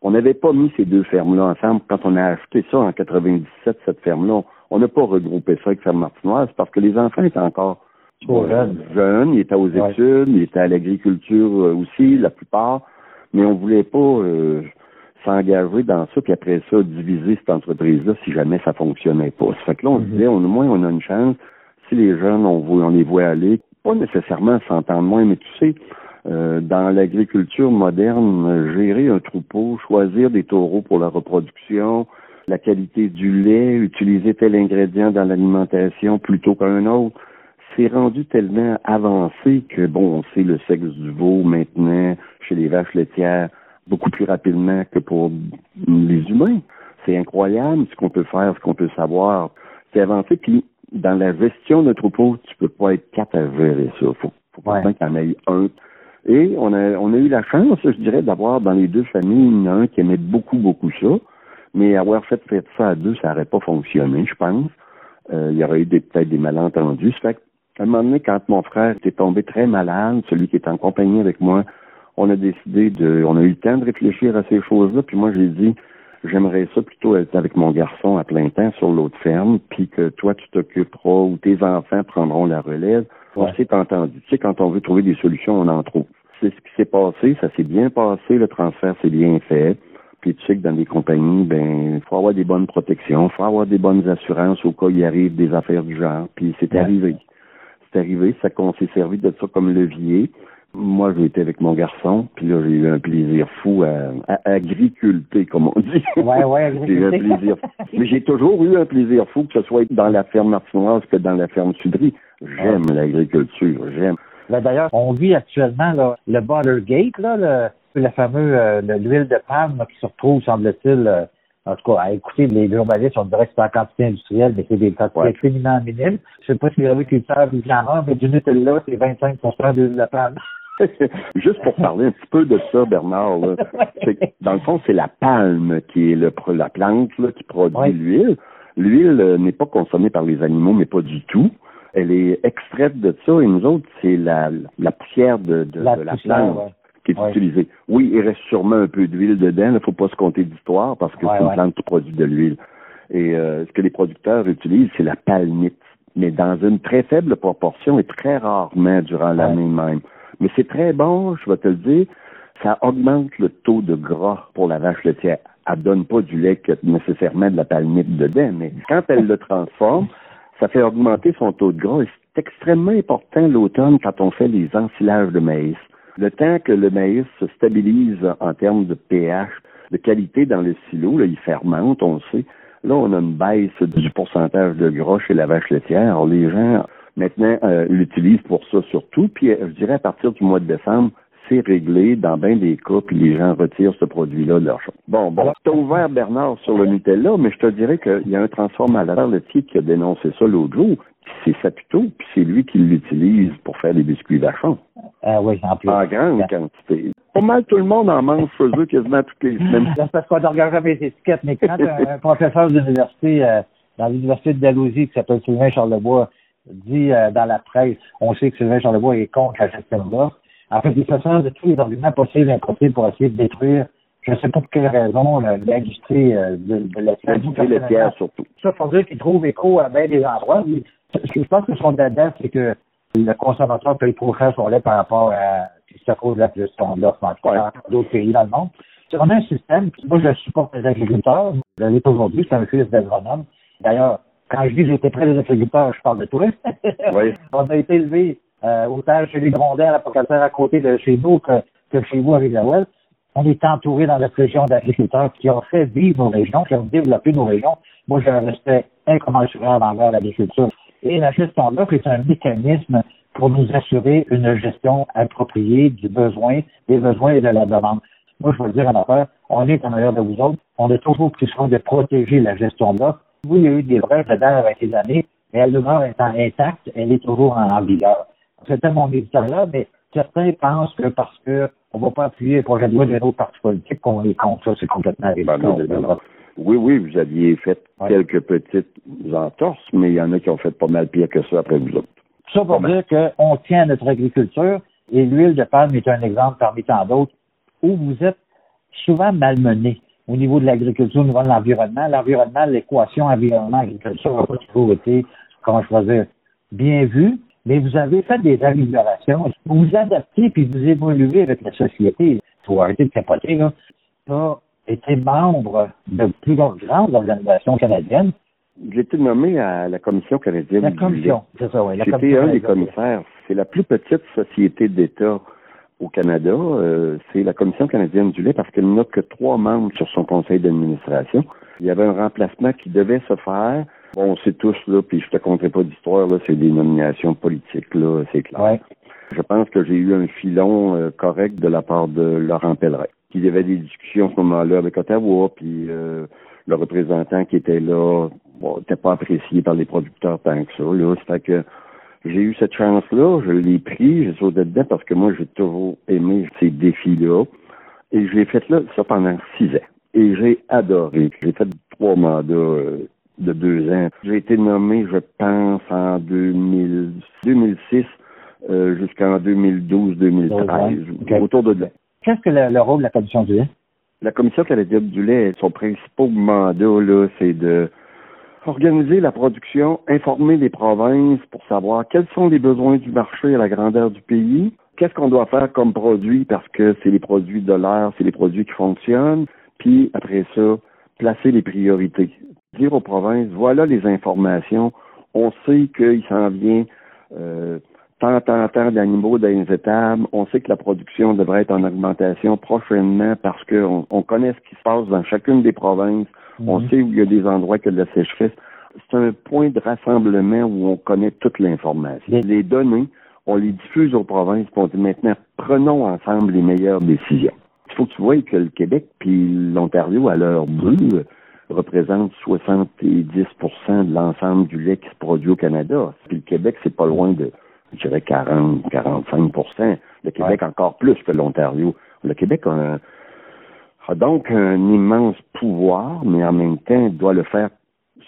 [SPEAKER 3] on n'avait pas mis ces deux fermes-là ensemble. Quand on a acheté ça en 97, cette ferme-là, on n'a pas regroupé ça avec Ferme Martinoise parce que les enfants étaient encore
[SPEAKER 2] Jeune.
[SPEAKER 3] jeune, il était aux
[SPEAKER 2] Ouais.
[SPEAKER 3] études, il était à l'agriculture euh, aussi, la plupart, mais on voulait pas euh, s'engager dans ça, puis après ça, diviser cette entreprise-là si jamais ça fonctionnait pas. Ça fait que là, on se
[SPEAKER 2] Mhm.
[SPEAKER 3] disait, au moins, on a une chance, si les jeunes, on, voit, on les voit aller, pas nécessairement s'entendre moins, mais tu sais, euh, dans l'agriculture moderne, gérer un troupeau, choisir des taureaux pour la reproduction, la qualité du lait, utiliser tel ingrédient dans l'alimentation plutôt qu'un autre, c'est rendu tellement avancé que, bon, on sait le sexe du veau maintenant chez les vaches laitières beaucoup plus rapidement que pour les humains. C'est incroyable ce qu'on peut faire, ce qu'on peut savoir. C'est avancé, puis dans la gestion de troupeau, tu peux pas être quatre à gérer ça. Faut, faut pas
[SPEAKER 2] Ouais.
[SPEAKER 3] qu'il y en ait un. Et on a, on a eu la chance, je dirais, d'avoir dans les deux familles, un qui aimait beaucoup, beaucoup ça. Mais avoir fait, fait ça à deux, ça n'aurait pas fonctionné, je pense. Euh, il y aurait eu peut-être des malentendus. Ça fait qu'à un moment donné, quand mon frère était tombé très malade, celui qui était en compagnie avec moi, on a décidé de, on a eu le temps de réfléchir à ces choses-là, puis moi j'ai dit, j'aimerais ça plutôt être avec mon garçon à plein temps sur l'autre ferme, puis que toi tu t'occuperas ou tes enfants prendront la relève. On
[SPEAKER 2] Ouais.
[SPEAKER 3] s'est entendu. Tu sais, quand on veut trouver des solutions, on en trouve. C'est ce qui s'est passé, ça s'est bien passé, le transfert s'est bien fait. Puis tu sais que dans des compagnies, ben, il faut avoir des bonnes protections, il faut avoir des bonnes assurances au cas où il arrive des affaires du genre. Puis c'est
[SPEAKER 2] Ouais.
[SPEAKER 3] arrivé. C'est arrivé, ça qu'on s'est servi de ça comme levier. Moi, j'ai été avec mon garçon, puis là, j'ai eu un plaisir fou à, à agriculter, comme on dit.
[SPEAKER 2] Ouais, ouais,
[SPEAKER 3] j'ai eu un
[SPEAKER 2] agriculter.
[SPEAKER 3] plaisir. Mais j'ai toujours eu un plaisir fou, que ce soit dans la ferme martinoise que dans la ferme Sudry. J'aime l'agriculture, j'aime.
[SPEAKER 2] Là, D'ailleurs, on vit actuellement là, le Buttergate, là, le, le fameux euh, le- l'huile de palme qui se retrouve, semble-t-il, euh, en tout cas, à écouter les journalistes, on dirait que c'est en quantité industrielle, mais c'est des quantités
[SPEAKER 3] Ouais.
[SPEAKER 2] infiniment minimes. Je sais pas si les agriculteurs vous en ont, mais du Nutella, c'est 25 d'huile de palme.
[SPEAKER 3] Juste pour parler un petit peu de ça, Bernard, là, c'est que, dans le fond, c'est la palme qui est le, la plante là, qui produit
[SPEAKER 2] Ouais.
[SPEAKER 3] l'huile. L'huile euh, n'est pas consommée par les animaux, mais pas du tout. Elle est extraite de ça, et nous autres, c'est la, la poussière de, de- de la,
[SPEAKER 2] poussière,
[SPEAKER 3] plante
[SPEAKER 2] ouais.
[SPEAKER 3] Qui est
[SPEAKER 2] Ouais.
[SPEAKER 3] utilisée. Oui, il reste sûrement un peu d'huile dedans, il ne faut pas se compter d'histoire parce que
[SPEAKER 2] Ouais,
[SPEAKER 3] c'est une
[SPEAKER 2] ouais.
[SPEAKER 3] plante qui produit de l'huile. Et euh, ce que les producteurs utilisent, c'est la palmite, mais dans une très faible proportion et très rarement durant l'année même. Mais c'est très bon, je vais te le dire, ça augmente le taux de gras pour la vache laitière. Elle donne pas du lait nécessairement de la palmite dedans, mais quand elle le transforme, ça fait augmenter son taux de gras et c'est extrêmement important l'automne quand on fait les ensilages de maïs. Le temps que le maïs se stabilise en termes de pH, de qualité dans le silo, là, il fermente, on le sait. Là, on a une baisse du pourcentage de gras chez la vache laitière. Alors, les gens, maintenant, euh, l'utilisent pour ça surtout. Puis, euh, je dirais, à partir du mois de décembre, c'est réglé dans bien des cas, puis les gens retirent ce produit-là de leur champ. Bon, bon, t'as ouvert, Bernard, sur le Nutella, mais je te dirais qu'il y a un transformateur laitier qui a dénoncé ça l'autre jour. Puis c'est Saputo, puis c'est lui qui l'utilise pour faire des biscuits vachons.
[SPEAKER 2] Ah oui, en plus.
[SPEAKER 3] En grande quantité. Pas mal tout le monde en mange chez eux quasiment toutes les semaines.
[SPEAKER 2] Là, c'est parce qu'on regarde jamais les étiquettes, mais quand un, un professeur d'université, euh, dans l'université de Dalhousie, qui s'appelle Sylvain Charlebois, dit euh, dans la presse, on sait que Sylvain Charlebois est contre la gestion de l'offre. En fait, il fait ça de tous les arguments possibles et impossibles pour essayer de détruire, je ne sais pas pour quelle raison, la- l'industrie euh, de, de la
[SPEAKER 3] L'industrie laitière surtout.
[SPEAKER 2] ça pour dire qu'il trouve écho à bien des endroits. Je pense que son dada, c'est que le consommateur paye trop cher son lait par rapport à cause la gestion de l'offre en tout cas, dans d'autres pays dans le monde. On a un système, moi je supporte les agriculteurs, je l'ai aujourd'hui, c'est un fils d'agronome. D'ailleurs, quand je dis que j'étais près des agriculteurs, je parle de toi.
[SPEAKER 3] Oui.
[SPEAKER 2] On a été élevé euh, autant chez les Grondins à la à côté de chez nous que, que chez vous la Well. On est entouré dans notre région d'agriculteurs qui ont fait vivre nos régions, qui ont développé nos régions. Moi, j'ai un respect incommensurable envers l'agriculture. Et la gestion de l'offre est un mécanisme pour nous assurer une gestion appropriée du besoin, des besoins et de la demande. Moi, je veux dire en affaire, on est en arrière de vous autres. On a toujours pris soin de protéger la gestion de l'offre. Oui, il y a eu des vraies dedans avec les années, mais elle demeure étant intacte, elle est toujours en, vigueur. C'était mon éditeur-là, mais certains pensent que parce que on va pas appuyer le projet de loi d'un autre parti politique qu'on est contre ça, c'est complètement
[SPEAKER 3] Ben
[SPEAKER 2] ridicule.
[SPEAKER 3] Oui, oui, vous aviez fait
[SPEAKER 2] Ouais.
[SPEAKER 3] quelques petites entorses, mais il y en a qui ont fait pas mal pire que ça après vous autres.
[SPEAKER 2] Tout ça pour dire qu'on tient à notre agriculture et l'huile de palme est un exemple parmi tant d'autres où vous êtes souvent malmené au niveau de l'agriculture, au niveau de l'environnement. L'environnement, l'équation environnement-agriculture n'a pas toujours été, comment je dire, bien vue. mais vous avez fait des améliorations. Vous vous adaptez puis vous évoluez avec la société. Il faut arrêter de capoter, là. Été membre de plus grandes organisations canadiennes.
[SPEAKER 3] J'ai été nommé à la Commission canadienne
[SPEAKER 2] La
[SPEAKER 3] du
[SPEAKER 2] commission, c'est ça, oui.
[SPEAKER 3] J'étais un des commissaires. C'est la plus petite société d'État au Canada. Euh, c'est la Commission canadienne du lait parce qu'elle n'a que trois membres sur son conseil d'administration. Il y avait un remplacement qui devait se faire. Bon, on sait tous, là, puis je te conterai pas d'histoire, là, c'est des nominations politiques, là, c'est clair.
[SPEAKER 2] Ouais.
[SPEAKER 3] Je pense que j'ai eu un filon euh, correct de la part de Laurent Pellerin. Il y avait des discussions à ce moment-là avec Ottawa, puis euh, le représentant qui était là n'était pas apprécié par les producteurs tant que ça. Là. Fait que j'ai eu cette chance-là, je l'ai pris, j'ai sauté dedans parce que moi, j'ai toujours aimé ces défis-là. Et je l'ai fait là, ça pendant six ans. Et j'ai adoré. J'ai fait trois mandats euh, de deux ans. J'ai été nommé, je pense, en 2000, 2006 euh, jusqu'en 2012-2013,
[SPEAKER 2] Ok.
[SPEAKER 3] autour de là.
[SPEAKER 2] Qu'est-ce que le, le rôle de la commission du lait?
[SPEAKER 3] La Commission canadienne du lait, son principal mandat, c'est de organiser la production, informer les provinces pour savoir quels sont les besoins du marché à la grandeur du pays, qu'est-ce qu'on doit faire comme produit parce que c'est les produits de l'air, c'est les produits qui fonctionnent, puis après ça, placer les priorités. Dire aux provinces, voilà les informations, on sait qu'il s'en vient euh, tant, tant, tant d'animaux dans les étables. On sait que la production devrait être en augmentation prochainement parce qu'on on connaît ce qui se passe dans chacune des provinces. On
[SPEAKER 2] Mhm.
[SPEAKER 3] sait où il y a des endroits que de la sécheresse. C'est un point de rassemblement où on connaît toute l'information.
[SPEAKER 2] Les-
[SPEAKER 3] Les données, on les diffuse aux provinces, on dit maintenant, prenons ensemble les meilleures décisions. Il faut que tu vois que le Québec puis l'Ontario, à leur bout, représentent 70% de l'ensemble du lait qui se produit au Canada. Puis le Québec, c'est pas loin de, je dirais, 40, 45% Le Québec, encore plus que l'Ontario. Le Québec a, un- a donc un immense pouvoir, mais en même temps, doit le faire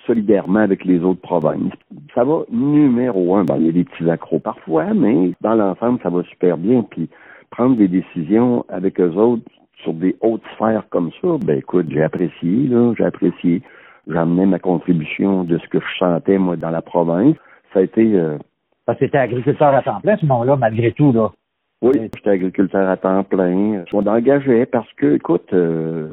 [SPEAKER 3] solidairement avec les autres provinces. Ça va numéro un. Bon, il y a des petits accros parfois, mais dans l'ensemble, ça va super bien. Puis prendre des décisions avec eux autres sur des hautes sphères comme ça, ben écoute, j'ai apprécié, là, j'ai apprécié. J'amenais ma contribution de ce que je sentais, moi, dans la province. Ça a été euh,
[SPEAKER 2] Parce que c'était agriculteur à temps plein, ce moment-là, malgré tout, là.
[SPEAKER 3] oui, j'étais agriculteur à temps plein. Je m'engageais parce que, écoute, euh,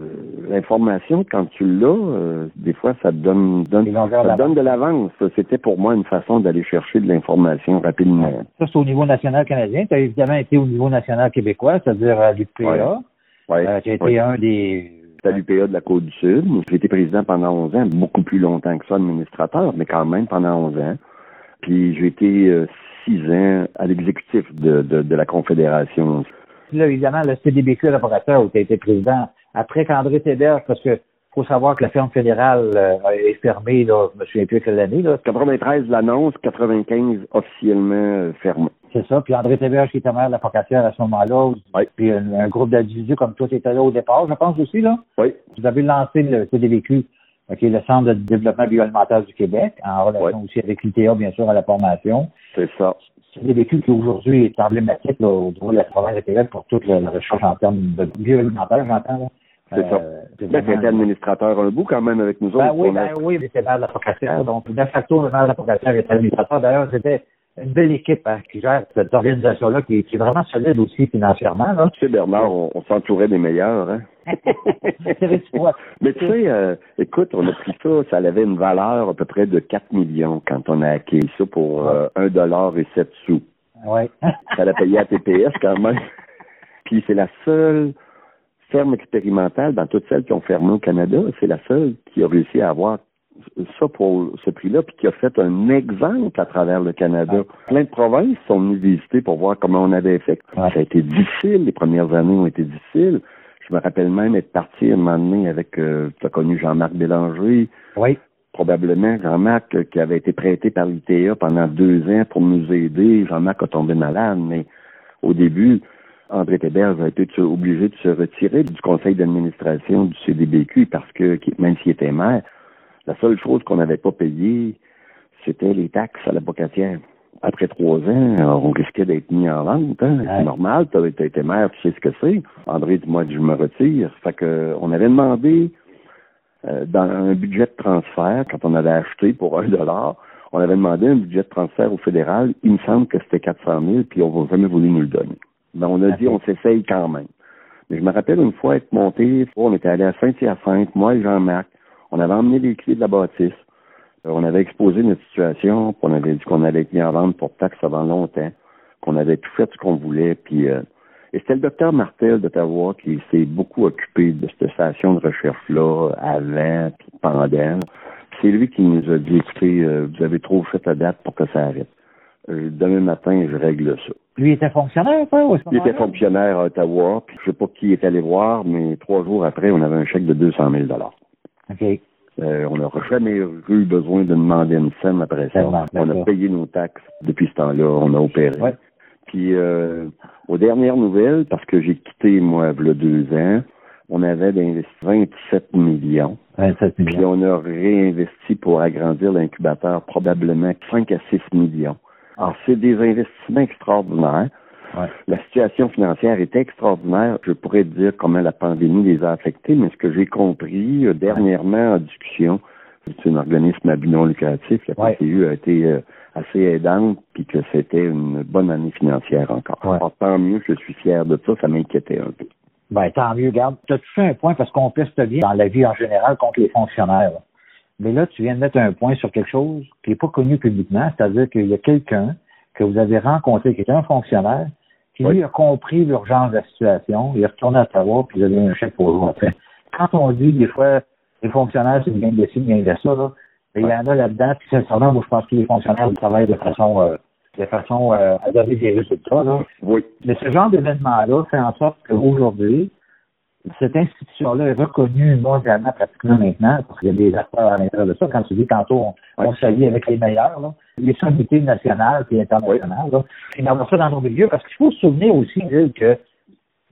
[SPEAKER 3] l'information, quand tu l'as, euh, des fois, ça te donne, ça te donne de l'avance. C'était pour moi une façon d'aller chercher de l'information rapidement.
[SPEAKER 2] Ça, c'est au niveau national canadien. Tu as évidemment été au niveau national québécois, c'est-à-dire à l'UPA.
[SPEAKER 3] Ouais.
[SPEAKER 2] Euh, tu as été
[SPEAKER 3] Ouais.
[SPEAKER 2] un des...
[SPEAKER 3] À l'UPA de la Côte-du-Sud. J'ai été président pendant 11 ans, beaucoup plus longtemps que ça, administrateur, mais quand même pendant 11 ans. Puis j'ai été euh, 6 ans à l'exécutif de, de, de la Confédération.
[SPEAKER 2] Là, évidemment, le CDBQ laboratoire où tu as été président, après qu'André Théberge, parce que faut savoir que la ferme fédérale euh, est fermée, là, je me souviens plus quelle année, là.
[SPEAKER 3] 93 l'annonce, 95 officiellement euh, fermé.
[SPEAKER 2] C'est ça. Puis André Théberge qui était maire de la à ce moment-là.
[SPEAKER 3] Oui.
[SPEAKER 2] Puis un, un groupe d'individus comme toi, tu étais là au départ, je pense aussi, là.
[SPEAKER 3] Oui,
[SPEAKER 2] Vous avez lancé le CDBQ, euh, qui est le Centre de développement bioalimentaire du Québec, en relation
[SPEAKER 3] Ouais.
[SPEAKER 2] aussi avec l'ITA, bien sûr, à la formation.
[SPEAKER 3] c'est ça.
[SPEAKER 2] CDBQ qui aujourd'hui est emblématique là, au niveau de la province de Québec pour toute la, la recherche en termes de bioalimentaire, j'entends. là.
[SPEAKER 3] C'est ça.
[SPEAKER 2] c'est
[SPEAKER 3] Ben,
[SPEAKER 2] vraiment-
[SPEAKER 3] c'était administrateur un bout quand même avec nous
[SPEAKER 2] Ben
[SPEAKER 3] autres.
[SPEAKER 2] oui,
[SPEAKER 3] a-
[SPEAKER 2] ben oui, mais c'est de la Pocatière. Donc, de facto, de la Pocatière est administrateur. D'ailleurs, c'était une belle équipe hein, qui gère cette organisation-là, qui, qui est vraiment solide aussi financièrement. Là.
[SPEAKER 3] Tu sais, Bernard, on, on s'entourait des meilleurs, hein? Mais tu sais, euh, écoute, on a pris ça, ça avait une valeur à peu près de 4 millions quand on a acquis ça pour euh, 1 dollar et 7 sous.
[SPEAKER 2] Oui.
[SPEAKER 3] Ça l'a payé à TPS quand même. Puis c'est la seule ferme expérimentale dans toutes celles qui ont fermé au Canada. C'est la seule qui a réussi à avoir ça pour ce prix-là, puis qui a fait un exemple à travers le Canada. Plein de provinces sont venues visiter pour voir comment on avait fait. Ça a été difficile, les premières années ont été difficiles. Je me rappelle même être parti un moment donné avec, euh, tu as connu Jean-Marc Bélanger,
[SPEAKER 2] oui.
[SPEAKER 3] probablement Jean-Marc euh, qui avait été prêté par l'ITA pendant deux ans pour nous aider. Jean-Marc a tombé malade, mais au début, André Théberge a été obligé de se retirer du conseil d'administration du CDBQ parce que, même s'il était maire, la seule chose qu'on n'avait pas payée, c'était les taxes à la bocatière. Après trois ans, on risquait d'être mis en vente. Hein?
[SPEAKER 2] Ouais.
[SPEAKER 3] C'est normal, tu as été maire, tu sais ce que c'est. André dit, moi, je me retire. Fait que, on avait demandé euh, dans un budget de transfert, quand on avait acheté pour un dollar, On avait demandé un budget de transfert au fédéral. Il me semble que c'était 400 000, puis on n'a jamais voulu nous le donner. Ben, on a dit, on s'essaye quand même. Mais je me rappelle une fois être monté, on était allé à Saint-Hyacinthe, moi et Jean-Marc. On avait emmené les clés de la bâtisse. Euh, on avait exposé notre situation, puis on avait dit qu'on allait être mis en vente pour taxe avant longtemps, qu'on avait tout fait ce qu'on voulait, puis euh, et c'était le docteur Martel d'Ottawa qui s'est beaucoup occupé de cette station de recherche-là avant puis pendant. C'est lui qui nous a dit, écoutez, euh, vous avez trop fait la date pour que ça arrête. Euh, demain matin, je règle ça.
[SPEAKER 2] Lui était fonctionnaire, quoi,
[SPEAKER 3] Il était fonctionnaire à Ottawa, puis je sais pas qui est allé voir, mais trois jours après, on avait un chèque de 200 000
[SPEAKER 2] OK.
[SPEAKER 3] Euh, on n'aura jamais eu besoin de demander une somme après ça. on a payé nos taxes depuis ce temps-là, on a opéré.
[SPEAKER 2] Ouais.
[SPEAKER 3] Puis euh, aux dernières nouvelles, parce que j'ai quitté moi il y a deux ans, on avait investi 27 millions.
[SPEAKER 2] 27 millions.
[SPEAKER 3] Puis on a réinvesti pour agrandir l'incubateur probablement 5 à 6 millions. Alors c'est des investissements extraordinaires.
[SPEAKER 2] Ouais.
[SPEAKER 3] La situation financière est extraordinaire. Je pourrais dire comment la pandémie les a affectés, mais ce que j'ai compris euh, dernièrement en discussion, c'est un organisme à but non lucratif. La
[SPEAKER 2] Ouais.
[SPEAKER 3] PCU a été euh, assez aidante, puis que c'était une bonne année financière encore.
[SPEAKER 2] Ouais.
[SPEAKER 3] Alors, tant mieux, je suis fier de ça. Ça m'inquiétait un peu.
[SPEAKER 2] Ben, tant mieux, garde. Tu as touché un point parce qu'on peste bien dans la vie en général contre les fonctionnaires. là. Mais là, tu viens de mettre un point sur quelque chose qui n'est pas connu publiquement, c'est-à-dire qu'il y a quelqu'un que vous avez rencontré qui était un fonctionnaire, qui lui
[SPEAKER 3] Oui.
[SPEAKER 2] a compris l'urgence de la situation, il est retourné à Ottawa, puis il a donné un chèque pour après. Quand on dit des fois les fonctionnaires, c'est une gang de ci, une gang de ça, là, mais il y en a là-dedans, puis sincèrement, moi je pense que les fonctionnaires ils travaillent de façon euh, de façon euh, à donner des résultats. Là.
[SPEAKER 3] Oui.
[SPEAKER 2] Mais ce genre d'événement-là fait en sorte qu'aujourd'hui, cette institution-là est reconnue mondialement pratiquement maintenant, parce qu'il y a des acteurs à l'intérieur de ça. Quand tu dis tantôt, on, on s'allie avec les meilleurs, là, les sommités nationales et internationales, là, puis d'avoir ça dans nos milieux, parce qu'il faut se souvenir aussi que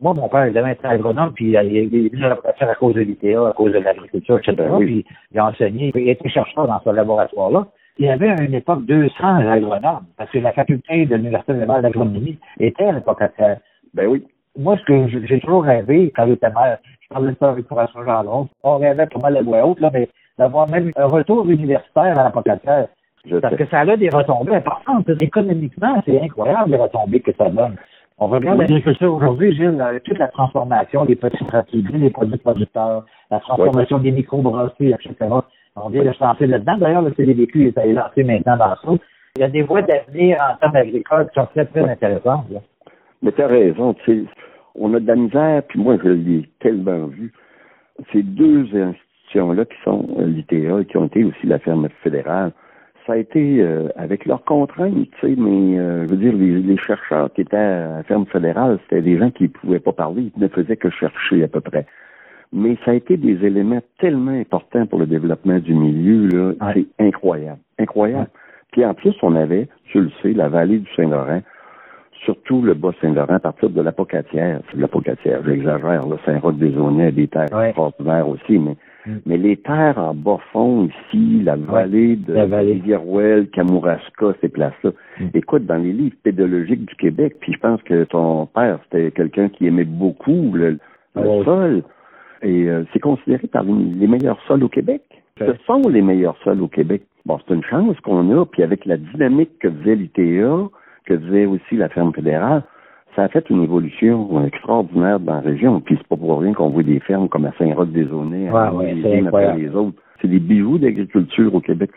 [SPEAKER 2] moi, mon père, il devait être agronome, puis il est venu à la profession à cause de l'ITA, à cause de l'agriculture, etc.
[SPEAKER 3] Oui.
[SPEAKER 2] Puis il a enseigné, il a été chercheur dans ce laboratoire-là. Il y avait à une époque 200 agronomes, parce que la faculté de l'Université de d'agronomie était à l'époque à terre
[SPEAKER 3] Ben oui.
[SPEAKER 2] Moi, ce que j'ai toujours rêvé quand j'étais maire, je parlais de ça avec François Gendron, on rêvait pas mal de voix haute, là, mais d'avoir même un retour universitaire à la Pocatière. Parce que ça a des retombées importantes. Économiquement, c'est incroyable les retombées que ça donne. On regarde l'agriculture aujourd'hui, Gilles, toute la transformation des petits produits, les produits producteurs, la transformation des microbrasseries, etc. On vient de se lancer là-dedans. D'ailleurs, le CDVQ est allé lancer maintenant dans ça. Il y a des voies d'avenir en termes agricoles qui sont très, très intéressantes. là.
[SPEAKER 3] Mais tu as raison, tu sais, on a de la misère, puis moi je l'ai tellement vu. Ces deux institutions-là qui sont euh, l'ITA et qui ont été aussi la ferme fédérale, ça a été euh, avec leurs contraintes, tu sais, mais euh, je veux dire, les, les chercheurs qui étaient à la ferme fédérale, c'était des gens qui ne pouvaient pas parler, ils ne faisaient que chercher à peu près. Mais ça a été des éléments tellement importants pour le développement du milieu, là,
[SPEAKER 2] Ouais.
[SPEAKER 3] c'est incroyable, incroyable. Puis en plus, on avait, tu le sais, la vallée du Saint-Laurent, surtout le Bas-Saint-Laurent, à partir de l'Apocatière. C'est de l'Apocatière, j'exagère, là, Saint-Roch-des-Aulnay a des terres
[SPEAKER 2] Ouais.
[SPEAKER 3] extraordinaires aussi, mais,
[SPEAKER 2] Mm.
[SPEAKER 3] mais les terres en bas fond ici, la vallée de
[SPEAKER 2] la vallée.
[SPEAKER 3] Rivière-Ouelle, Kamouraska, ces places-là.
[SPEAKER 2] Mm.
[SPEAKER 3] Écoute, dans les livres pédologiques du Québec, puis je pense que ton père, c'était quelqu'un qui aimait beaucoup le, le
[SPEAKER 2] Ouais.
[SPEAKER 3] sol, et euh, c'est considéré parmi les meilleurs sols au Québec. Ce sont les meilleurs sols au Québec. Bon, c'est une chance qu'on a, puis avec la dynamique que faisait l'ITA, que faisait aussi la ferme fédérale, ça a fait une évolution extraordinaire dans la région. Puis c'est pas pour rien qu'on voit des fermes comme à Saint-Roch-des-Aulnay,
[SPEAKER 2] Ouais, ouais,
[SPEAKER 3] les après les autres. C'est des bijoux d'agriculture au Québec.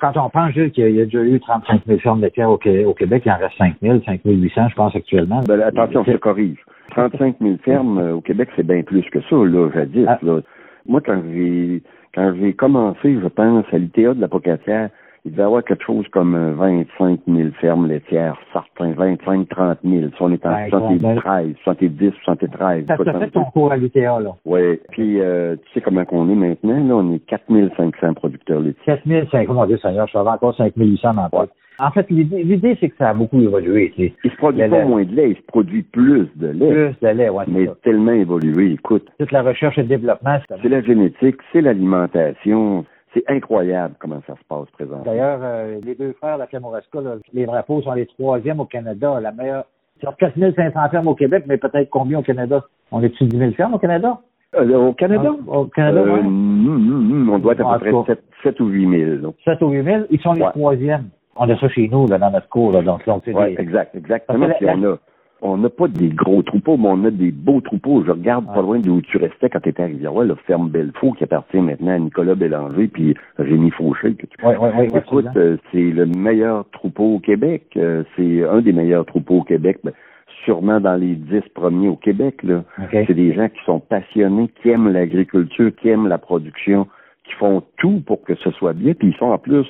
[SPEAKER 2] Quand on pense, Gilles, qu'il y a déjà eu 35 000 fermes de terre au, Qué- au Québec, il en reste 5 000, 5 800, je pense, actuellement.
[SPEAKER 3] Ben, attention, je corrige. 35 000 fermes euh, au Québec, c'est bien plus que ça, là, jadis.
[SPEAKER 2] Ah.
[SPEAKER 3] Là. Moi, quand j'ai quand j'ai commencé, je pense, à l'ITA de la Pocatière, il devait y avoir quelque chose comme euh, 25 000 fermes laitières, certains, 25 30 000. Si on est en
[SPEAKER 2] Ben,
[SPEAKER 3] 73, 70, 73.
[SPEAKER 2] Ça t'a fait ton cours à l'UTA, là.
[SPEAKER 3] Oui. Puis, euh, tu sais comment qu'on est maintenant, là, on est 4 500 producteurs laitiers.
[SPEAKER 2] 7 000, 5 mon Dieu Seigneur, je savais encore 5 800 dans
[SPEAKER 3] Ouais.
[SPEAKER 2] En fait, l'idée, c'est que ça a beaucoup évolué.
[SPEAKER 3] Il se produit pas moins de lait, il se produit plus de lait.
[SPEAKER 2] Plus de lait, ouais, c'est
[SPEAKER 3] mais
[SPEAKER 2] ça.
[SPEAKER 3] tellement évolué, écoute.
[SPEAKER 2] Toute la recherche et le développement, C'est
[SPEAKER 3] la génétique, c'est l'alimentation. C'est incroyable comment ça se passe présentement.
[SPEAKER 2] D'ailleurs, euh, les deux frères, la Kamouraska, là, les drapeaux sont les troisièmes au Canada. La meilleure. Sur 4 500 fermes au Québec, mais peut-être combien au Canada? On est-tu 10 000 fermes au Canada?
[SPEAKER 3] Euh, au Canada?
[SPEAKER 2] Ah, au Canada,
[SPEAKER 3] Euh,
[SPEAKER 2] ouais.
[SPEAKER 3] on doit être à peu près 7, 7 ou 8 000. là.
[SPEAKER 2] 7 ou 8 000, ils sont les troisièmes. On a ça chez nous, là, dans notre cours, là, donc,
[SPEAKER 3] Oui,
[SPEAKER 2] des-
[SPEAKER 3] exact, exactement.
[SPEAKER 2] Parce que
[SPEAKER 3] Puis
[SPEAKER 2] la-
[SPEAKER 3] on a on n'a pas des gros troupeaux, mais on a des beaux troupeaux. Je regarde pas
[SPEAKER 2] Ouais.
[SPEAKER 3] loin d'où tu restais quand tu étais à Rivière, la ferme Belfaux, qui appartient maintenant à Nicolas Bélanger puis Rémi Fauché. Que tu...
[SPEAKER 2] Oui, oui, oui.
[SPEAKER 3] Écoute, euh, c'est le meilleur troupeau au Québec. Euh, c'est un des meilleurs troupeaux au Québec. ben, sûrement dans les dix premiers au Québec. Là.
[SPEAKER 2] OK.
[SPEAKER 3] C'est des gens qui sont passionnés, qui aiment l'agriculture, qui aiment la production, qui font tout pour que ce soit bien. Puis ils sont en plus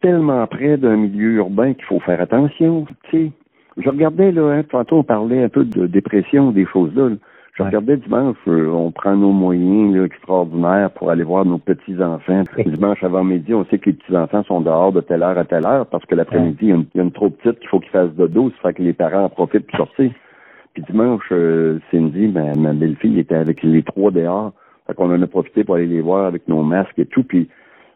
[SPEAKER 3] tellement près d'un milieu urbain qu'il faut faire attention. Tu sais, je regardais là, hein, tantôt on parlait un peu de dépression, des choses là. là. Je regardais dimanche, euh, on prend nos moyens là, extraordinaires pour aller voir nos petits enfants. Dimanche avant midi, on sait que les petits enfants sont dehors de telle heure à telle heure parce que l'après-midi, il y y, a une trop petite qu'il faut qu'ils fassent dodo, ça fait que les parents en profitent pour sortir. Puis dimanche, euh, Cindy, ma, ma belle-fille, était avec les trois dehors. Fait qu'on en a profité pour aller les voir avec nos masques et tout. Puis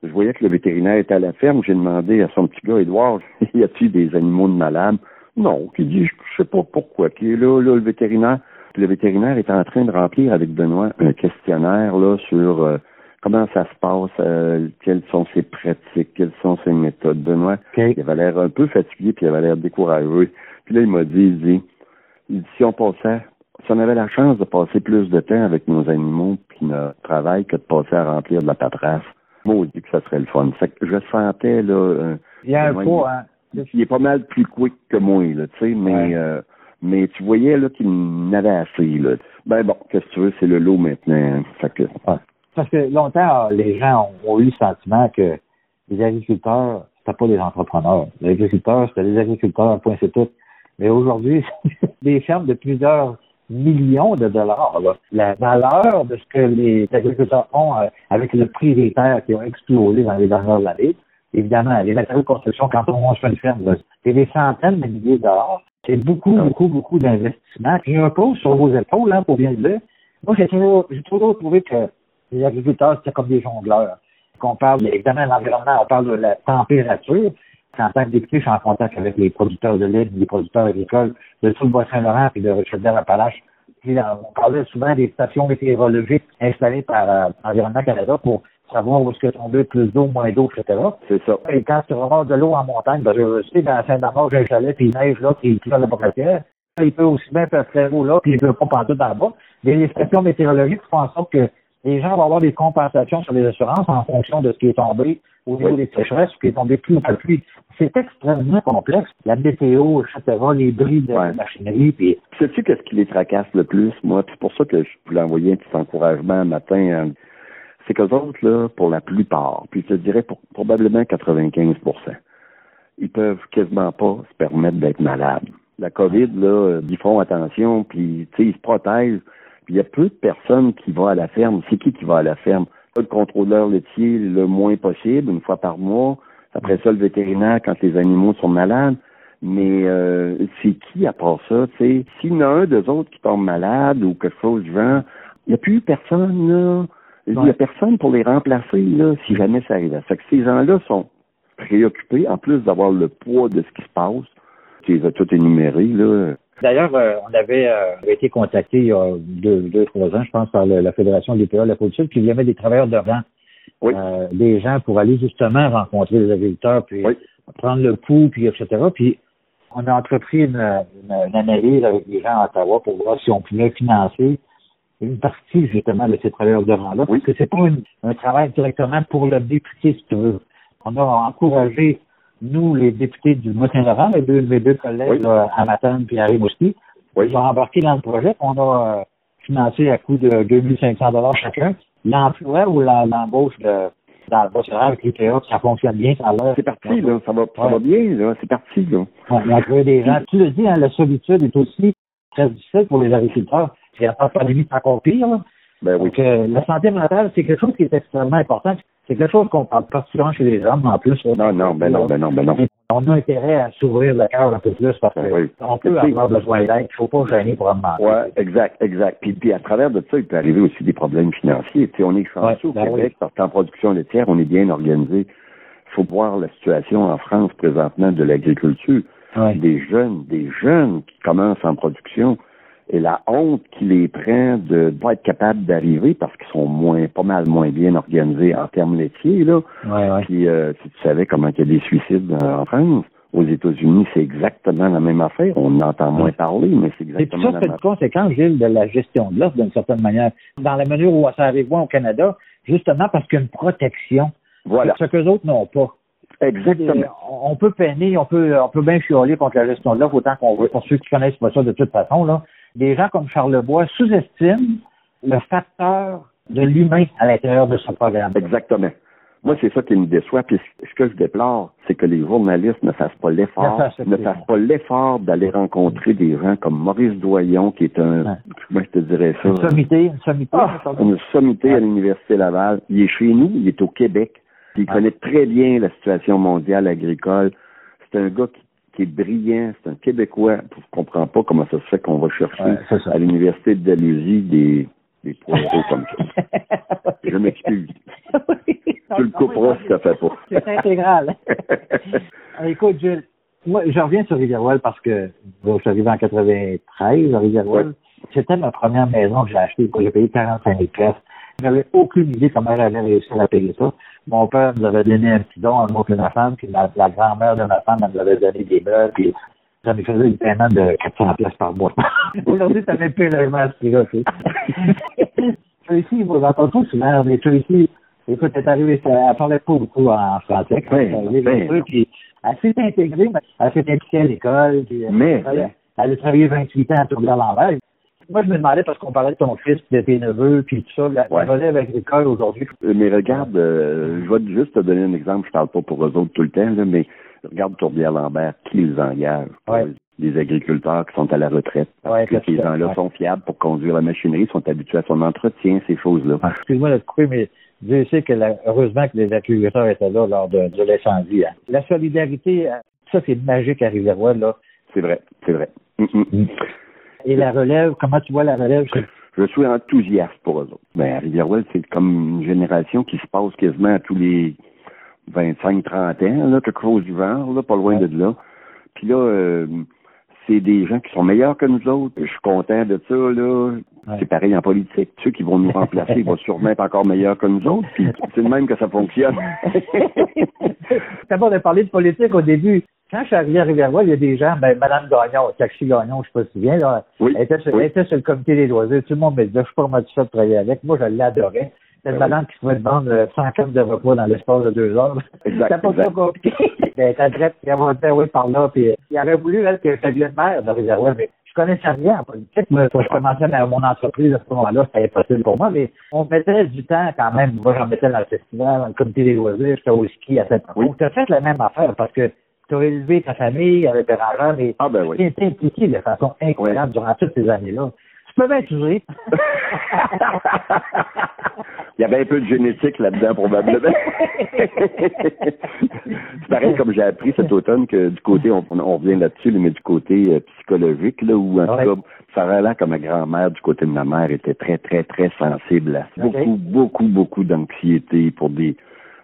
[SPEAKER 3] je voyais que le vétérinaire était à la ferme. J'ai demandé à son petit gars, Edouard, y a-t-il des animaux de malade? Non. Qui dit, je sais pas pourquoi. Qui est là, là, le vétérinaire. Puis le vétérinaire est en train de remplir avec Benoît un questionnaire là sur euh, comment ça se passe, euh, quelles sont ses pratiques, quelles sont ses méthodes. Benoît, il avait l'air un peu fatigué, puis il avait l'air découragé. Puis là, il m'a dit, il dit, il dit, si on passait, si on avait la chance de passer plus de temps avec nos animaux puis notre travail que de passer à remplir de la paperasse, maudit que ça serait le fun. Fait que je sentais, là, un-
[SPEAKER 2] Il y a un hein.
[SPEAKER 3] Il est pas mal plus quick que moi, là, tu sais, mais,
[SPEAKER 2] Ouais.
[SPEAKER 3] euh, mais tu voyais, là, qu'il n'avait assez, là. Ben bon, qu'est-ce que tu veux, c'est le lot maintenant, hein. Fait que,
[SPEAKER 2] Parce que longtemps, les gens ont, ont eu le sentiment que les agriculteurs, c'était pas des entrepreneurs. Les agriculteurs, c'était des agriculteurs, point c'est tout. Mais aujourd'hui, des fermes de plusieurs millions de dollars. là. La valeur de ce que les agriculteurs ont euh, avec le prix des terres qui ont explosé dans les dernières années, évidemment, les matériaux de construction, quand on fait une ferme, c'est des centaines de milliers de dollars. C'est beaucoup, beaucoup, beaucoup d'investissements qui reposent sur vos épaules, hein, pour bien le dire. Moi, j'ai toujours, j'ai toujours trouvé que les agriculteurs, c'était comme des jongleurs. Qu'on parle, évidemment, de l'environnement, on parle de la température. En tant que député, je suis en contact avec les producteurs de lait, les producteurs agricoles de tout le Bas-Saint-Laurent puis de Richelieu-Appalaches. Puis, euh, on parlait souvent des stations météorologiques installées par euh, Environnement Canada pour savoir où est-ce que tomber plus d'eau, moins d'eau, etc.
[SPEAKER 3] c'est ça.
[SPEAKER 2] Et quand tu vas de l'eau en montagne, ben, je sais, dans Saint-Damas, j'ai un chalet, puis il neige là, puis il pleut la bourratière. Il peut aussi bien faire très haut là, puis il peut pas partout dans le bas. Mais les stations météorologiques font en sorte que les gens vont avoir des compensations sur les assurances en fonction de ce qui est tombé au niveau
[SPEAKER 3] Oui.
[SPEAKER 2] des sécheresses, ce qui est tombé plus ou pluie. C'est extrêmement complexe. La météo, etc., les bris de
[SPEAKER 3] Ouais.
[SPEAKER 2] machinerie, puis
[SPEAKER 3] Sais-tu qu'est-ce qui les tracasse le plus, moi? C'est pour ça que je voulais envoyer un petit encouragement un matin. hein. C'est qu'eux autres, là, pour la plupart, puis je te dirais probablement 95% ils peuvent quasiment pas se permettre d'être malades. La COVID, là, euh, ils font attention, puis ils se protègent. Puis il y a peu de personnes qui vont à la ferme. C'est qui qui va à la ferme? Le contrôleur laitier le moins possible, une fois par mois. Après ça, le vétérinaire quand les animaux sont malades. Mais euh, c'est qui à part ça? S'il y en a un d'eux autres qui tombe malade ou quelque chose du genre, il n'y a plus personne, là. Il n'y a personne pour les remplacer, là, si jamais ça arrive. Fait que ces gens-là sont préoccupés, en plus d'avoir le poids de ce qui se passe. Tu les as tous énumérés, là.
[SPEAKER 2] D'ailleurs, euh, on avait, euh, avait été contacté il y a deux, deux trois ans, je pense, par le- la Fédération des PA de la Côte-Sud, qui voulait mettre des travailleurs de rang,
[SPEAKER 3] Oui.
[SPEAKER 2] euh, des gens pour aller justement rencontrer les agriculteurs, puis
[SPEAKER 3] Oui.
[SPEAKER 2] prendre le pouls, puis etc. Puis on a entrepris une, une, une analyse avec les gens à Ottawa pour voir si on pouvait financer une partie justement de ces travailleurs de rang-là,
[SPEAKER 3] Oui.
[SPEAKER 2] parce que c'est pas une- un travail directement pour le député, si tu veux. On a encouragé, nous, les députés du Mont-Saint-Laurent, mes deux, mes deux collègues
[SPEAKER 3] Oui.
[SPEAKER 2] là, à Matane puis à Rimouski,
[SPEAKER 3] Oui.
[SPEAKER 2] ils ont embarqué dans le projet. On a euh, financé à coût de 2500 dollars chacun l'emploi ou l'embauche de dans le bas avec les PA, ça fonctionne bien, ça.
[SPEAKER 3] C'est parti, là. Ça va, ça va bien, là. C'est parti, là.
[SPEAKER 2] On on a trouvé des gens. Tu le dis, hein, la solitude est aussi très difficile pour les agriculteurs. C'est la pandémie, c'est encore pire. Là.
[SPEAKER 3] Ben oui.
[SPEAKER 2] Donc, euh, la santé mentale, c'est quelque chose qui est extrêmement important. C'est quelque chose qu'on parle pas souvent chez les hommes, en plus. là.
[SPEAKER 3] Non, non, ben non, ben non, ben non.
[SPEAKER 2] On a intérêt à s'ouvrir le cœur un peu plus parce
[SPEAKER 3] Ben
[SPEAKER 2] que
[SPEAKER 3] oui.
[SPEAKER 2] on peut avoir besoin d'aide. Il faut pas gêner pour demander.
[SPEAKER 3] Ouais, exact, exact. Puis, puis à travers de ça, il peut arriver aussi des problèmes financiers. Tu sais, on est chanceux
[SPEAKER 2] Ouais,
[SPEAKER 3] au
[SPEAKER 2] ben
[SPEAKER 3] Québec parce qu'en production laitière, on est bien organisé. Il faut voir la situation en France présentement de l'agriculture.
[SPEAKER 2] Ouais.
[SPEAKER 3] Des jeunes, des jeunes qui commencent en production, et la honte qui les prend de ne pas être capable d'arriver parce qu'ils sont moins, pas mal moins bien organisés en termes laitiers, là.
[SPEAKER 2] Ouais, ouais.
[SPEAKER 3] Puis, euh, si tu savais comment il y a des suicides en France, aux États-Unis, c'est exactement la même affaire. On entend moins parler, mais c'est exactement
[SPEAKER 2] ça,
[SPEAKER 3] la
[SPEAKER 2] c'est
[SPEAKER 3] même
[SPEAKER 2] une conséquence, Gilles, de la gestion de l'offre d'une certaine manière. Dans la mesure où ça arrive au Canada, justement parce qu'il y a une protection.
[SPEAKER 3] Voilà,
[SPEAKER 2] Ce que les autres n'ont pas.
[SPEAKER 3] exactement.
[SPEAKER 2] Euh, On peut peiner, on peut, on peut bien chialer contre la gestion de l'offre autant qu'on veut. Pour ceux qui connaissent pas ça de toute façon, là, des gens comme Charlebois sous-estiment le facteur de l'humain à l'intérieur de ce programme.
[SPEAKER 3] Exactement. Moi, c'est ça qui me déçoit. Puis ce que je déplore, c'est que les journalistes ne fassent pas l'effort,
[SPEAKER 2] Ne fassent pas.
[SPEAKER 3] l'effort d'aller rencontrer des gens comme Maurice Doyon, qui est un,
[SPEAKER 2] Ouais.
[SPEAKER 3] comment je te dirais ça,
[SPEAKER 2] Une sommité, une sommité.
[SPEAKER 3] Ah, une sommité à l'Université Laval. Il est chez nous, il est au Québec. Il
[SPEAKER 2] Ouais.
[SPEAKER 3] connaît très bien la situation mondiale agricole. C'est un gars qui, qui est brillant, c'est un Québécois. Je comprends pas comment ça se fait qu'on va chercher
[SPEAKER 2] Ouais,
[SPEAKER 3] à l'Université de Dalhousie des, des poireaux comme ça. Je m'excuse. Tu le couperas si ça fait pas.
[SPEAKER 2] C'est intégral. Ah, Écoute, Gilles, moi, je reviens sur Rivière-Ouelle parce que bon, je suis arrivé en 93 à Rivière-Ouelle.
[SPEAKER 3] Ouais.
[SPEAKER 2] C'était ma première maison que j'ai achetée. J'ai payé 45 000 pièces. J'avais aucune idée comment j'allais réussir à payer ça. Mon père nous avait donné un petit don à moi et ma femme, puis la, la grand-mère de ma femme elle nous avait donné des meubles, puis ça me faisait un paiement de 400 pièces par mois. Aujourd'hui, ça m'est plus logement ce tu sais. Tracy, vous entendez tout souvent, mais Tracy, écoute, elle est arrivée, elle parlait pas beaucoup en français. bien sûr, puis elle s'est intégrée, mais elle s'est impliquée à l'école, puis
[SPEAKER 3] Mais-
[SPEAKER 2] elle, elle a travaillé 28 ans à tourner à l'envers. Moi, je me demandais, parce qu'on parlait de ton fils, de tes neveux, puis tout ça, la,
[SPEAKER 3] Ouais.
[SPEAKER 2] relève avec l'école aujourd'hui.
[SPEAKER 3] Euh, Mais regarde, euh, je vais juste te donner un exemple, je parle pas pour eux autres tout le temps, là, mais regarde Tourbière-Lambert, qui les engage?
[SPEAKER 2] Ouais.
[SPEAKER 3] Les agriculteurs qui sont à la retraite. Parce
[SPEAKER 2] Ouais,
[SPEAKER 3] que ces gens-là sont fiables pour conduire la machinerie, sont habitués à son entretien, ces choses-là.
[SPEAKER 2] Excuse-moi de te couper, mais Dieu sait que la- heureusement que les agriculteurs étaient là lors de, de l'incendie. hein. La solidarité, euh, ça c'est magique à Rivière-Ouelle, là.
[SPEAKER 3] C'est vrai, c'est vrai. Mm, mm.
[SPEAKER 2] Et la relève, comment tu vois la relève?
[SPEAKER 3] Je suis enthousiaste pour eux autres. Ben, à Rivière-Ouelle, c'est comme une génération qui se passe quasiment à tous les 25-30 ans, là, quelque chose du genre, là, pas loin
[SPEAKER 2] Ouais.
[SPEAKER 3] de là. Puis là, euh, c'est des gens qui sont meilleurs que nous autres. Je suis content de ça, là.
[SPEAKER 2] Ouais.
[SPEAKER 3] C'est pareil en politique. Ceux qui vont nous remplacer vont sûrement être encore meilleurs que nous autres. Puis c'est de même que ça fonctionne.
[SPEAKER 2] D'abord, de parler de politique au début. Quand je suis arrivé à Rivière-Ouelle, il y a des gens, ben, Madame Gagnon, Taxi Gagnon, je sais pas si tu viens, là.
[SPEAKER 3] Oui,
[SPEAKER 2] Elle était, sur,
[SPEAKER 3] oui.
[SPEAKER 2] elle était sur le comité des loisirs. Tout le monde me disait, je suis pas ça de travailler avec. Moi, je l'adorais. C'était une
[SPEAKER 3] Ben oui.
[SPEAKER 2] madame qui pouvait vendre euh, 100 cannes de repas dans l'espace de deux heures. C'était pas trop compliqué. Elle était drette, puis elle montait, oui, par là, puis euh, il aurait voulu, elle, que ça devienne maire de Rivière-Ouelle, mais je connaissais rien en politique. Moi, quand je commençais ma- mon entreprise à ce moment-là, c'était impossible pour moi, mais on mettait du temps quand même. Moi, j'en mettais dans le festival, dans le comité des loisirs, j'étais au ski à cette
[SPEAKER 3] Oui.
[SPEAKER 2] Donc, tu as fait la même affaire parce que tu as élevé ta famille avec Bérangère, mais
[SPEAKER 3] Ah ben oui.
[SPEAKER 2] tu impliqué de façon incroyable durant toutes ces années-là. Tu peux bien toujours.
[SPEAKER 3] Il y avait un peu de génétique là-dedans, probablement. c'est pareil comme j'ai appris cet automne que du côté, on, on revient là-dessus, mais du côté euh, psychologique, là, où en
[SPEAKER 2] Ouais.
[SPEAKER 3] tout cas, ça que ma grand-mère, du côté de ma mère, était très, très, très sensible à ça. Beaucoup, beaucoup, beaucoup d'anxiété pour des.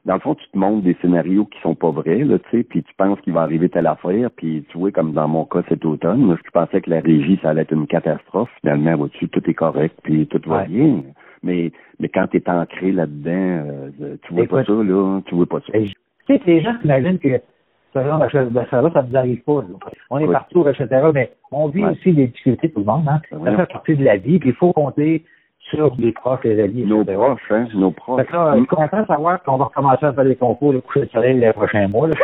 [SPEAKER 3] Dans le fond, tu te montres des scénarios qui sont pas vrais, là, tu sais, puis tu penses qu'il va arriver telle affaire, puis tu vois, comme dans mon cas cet automne, moi, je pensais que la régie, ça allait être une catastrophe. Finalement, vois-tu, tout est correct, puis tout va
[SPEAKER 2] Ouais.
[SPEAKER 3] bien. Mais, mais quand tu es ancré là-dedans, euh, tu vois pas ça, là, tu vois pas ça.
[SPEAKER 2] Tu sais, les gens s'imaginent que ce genre de choses- de ça, là, ça nous arrive pas. là. On est
[SPEAKER 3] Oui.
[SPEAKER 2] partout, etc. Mais on vit
[SPEAKER 3] Ouais.
[SPEAKER 2] aussi des difficultés, tout le monde. Hein?
[SPEAKER 3] Ouais.
[SPEAKER 2] Ça fait partie de la vie, puis il faut compter sur les proches, les alliés,
[SPEAKER 3] Nos
[SPEAKER 2] etc.
[SPEAKER 3] proches, hein, nos proches.
[SPEAKER 2] Fait que là, je suis content de savoir qu'on va recommencer à faire des concours de coucher de soleil les prochains mois. Là.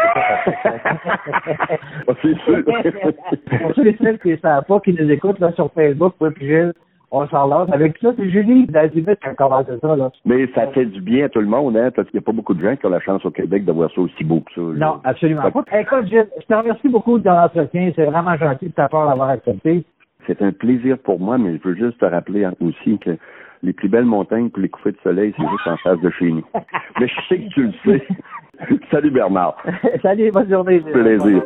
[SPEAKER 3] Ah, c'est sûr.
[SPEAKER 2] Pour ceux et celles qui ne savent pas, qui nous écoutent là, sur Facebook, oui, puis Gilles, on s'en lance. Avec ça, c'est Julie d'Azimut qui a commencé ça. Là.
[SPEAKER 3] Mais ça fait du bien à tout le monde, hein, parce qu'il n'y a pas beaucoup de gens qui ont la chance au Québec de voir ça aussi beau que ça. là.
[SPEAKER 2] Non, absolument pas. Écoute, Gilles, je te remercie beaucoup de l'entretien. C'est vraiment gentil de ta part d'avoir accepté.
[SPEAKER 3] C'est un plaisir pour moi, mais je veux juste te rappeler aussi que les plus belles montagnes pour les coups de soleil, c'est juste en face de chez nous. Mais je sais que tu le sais. Salut Bernard.
[SPEAKER 2] Salut, bonne journée.
[SPEAKER 3] Plaisir.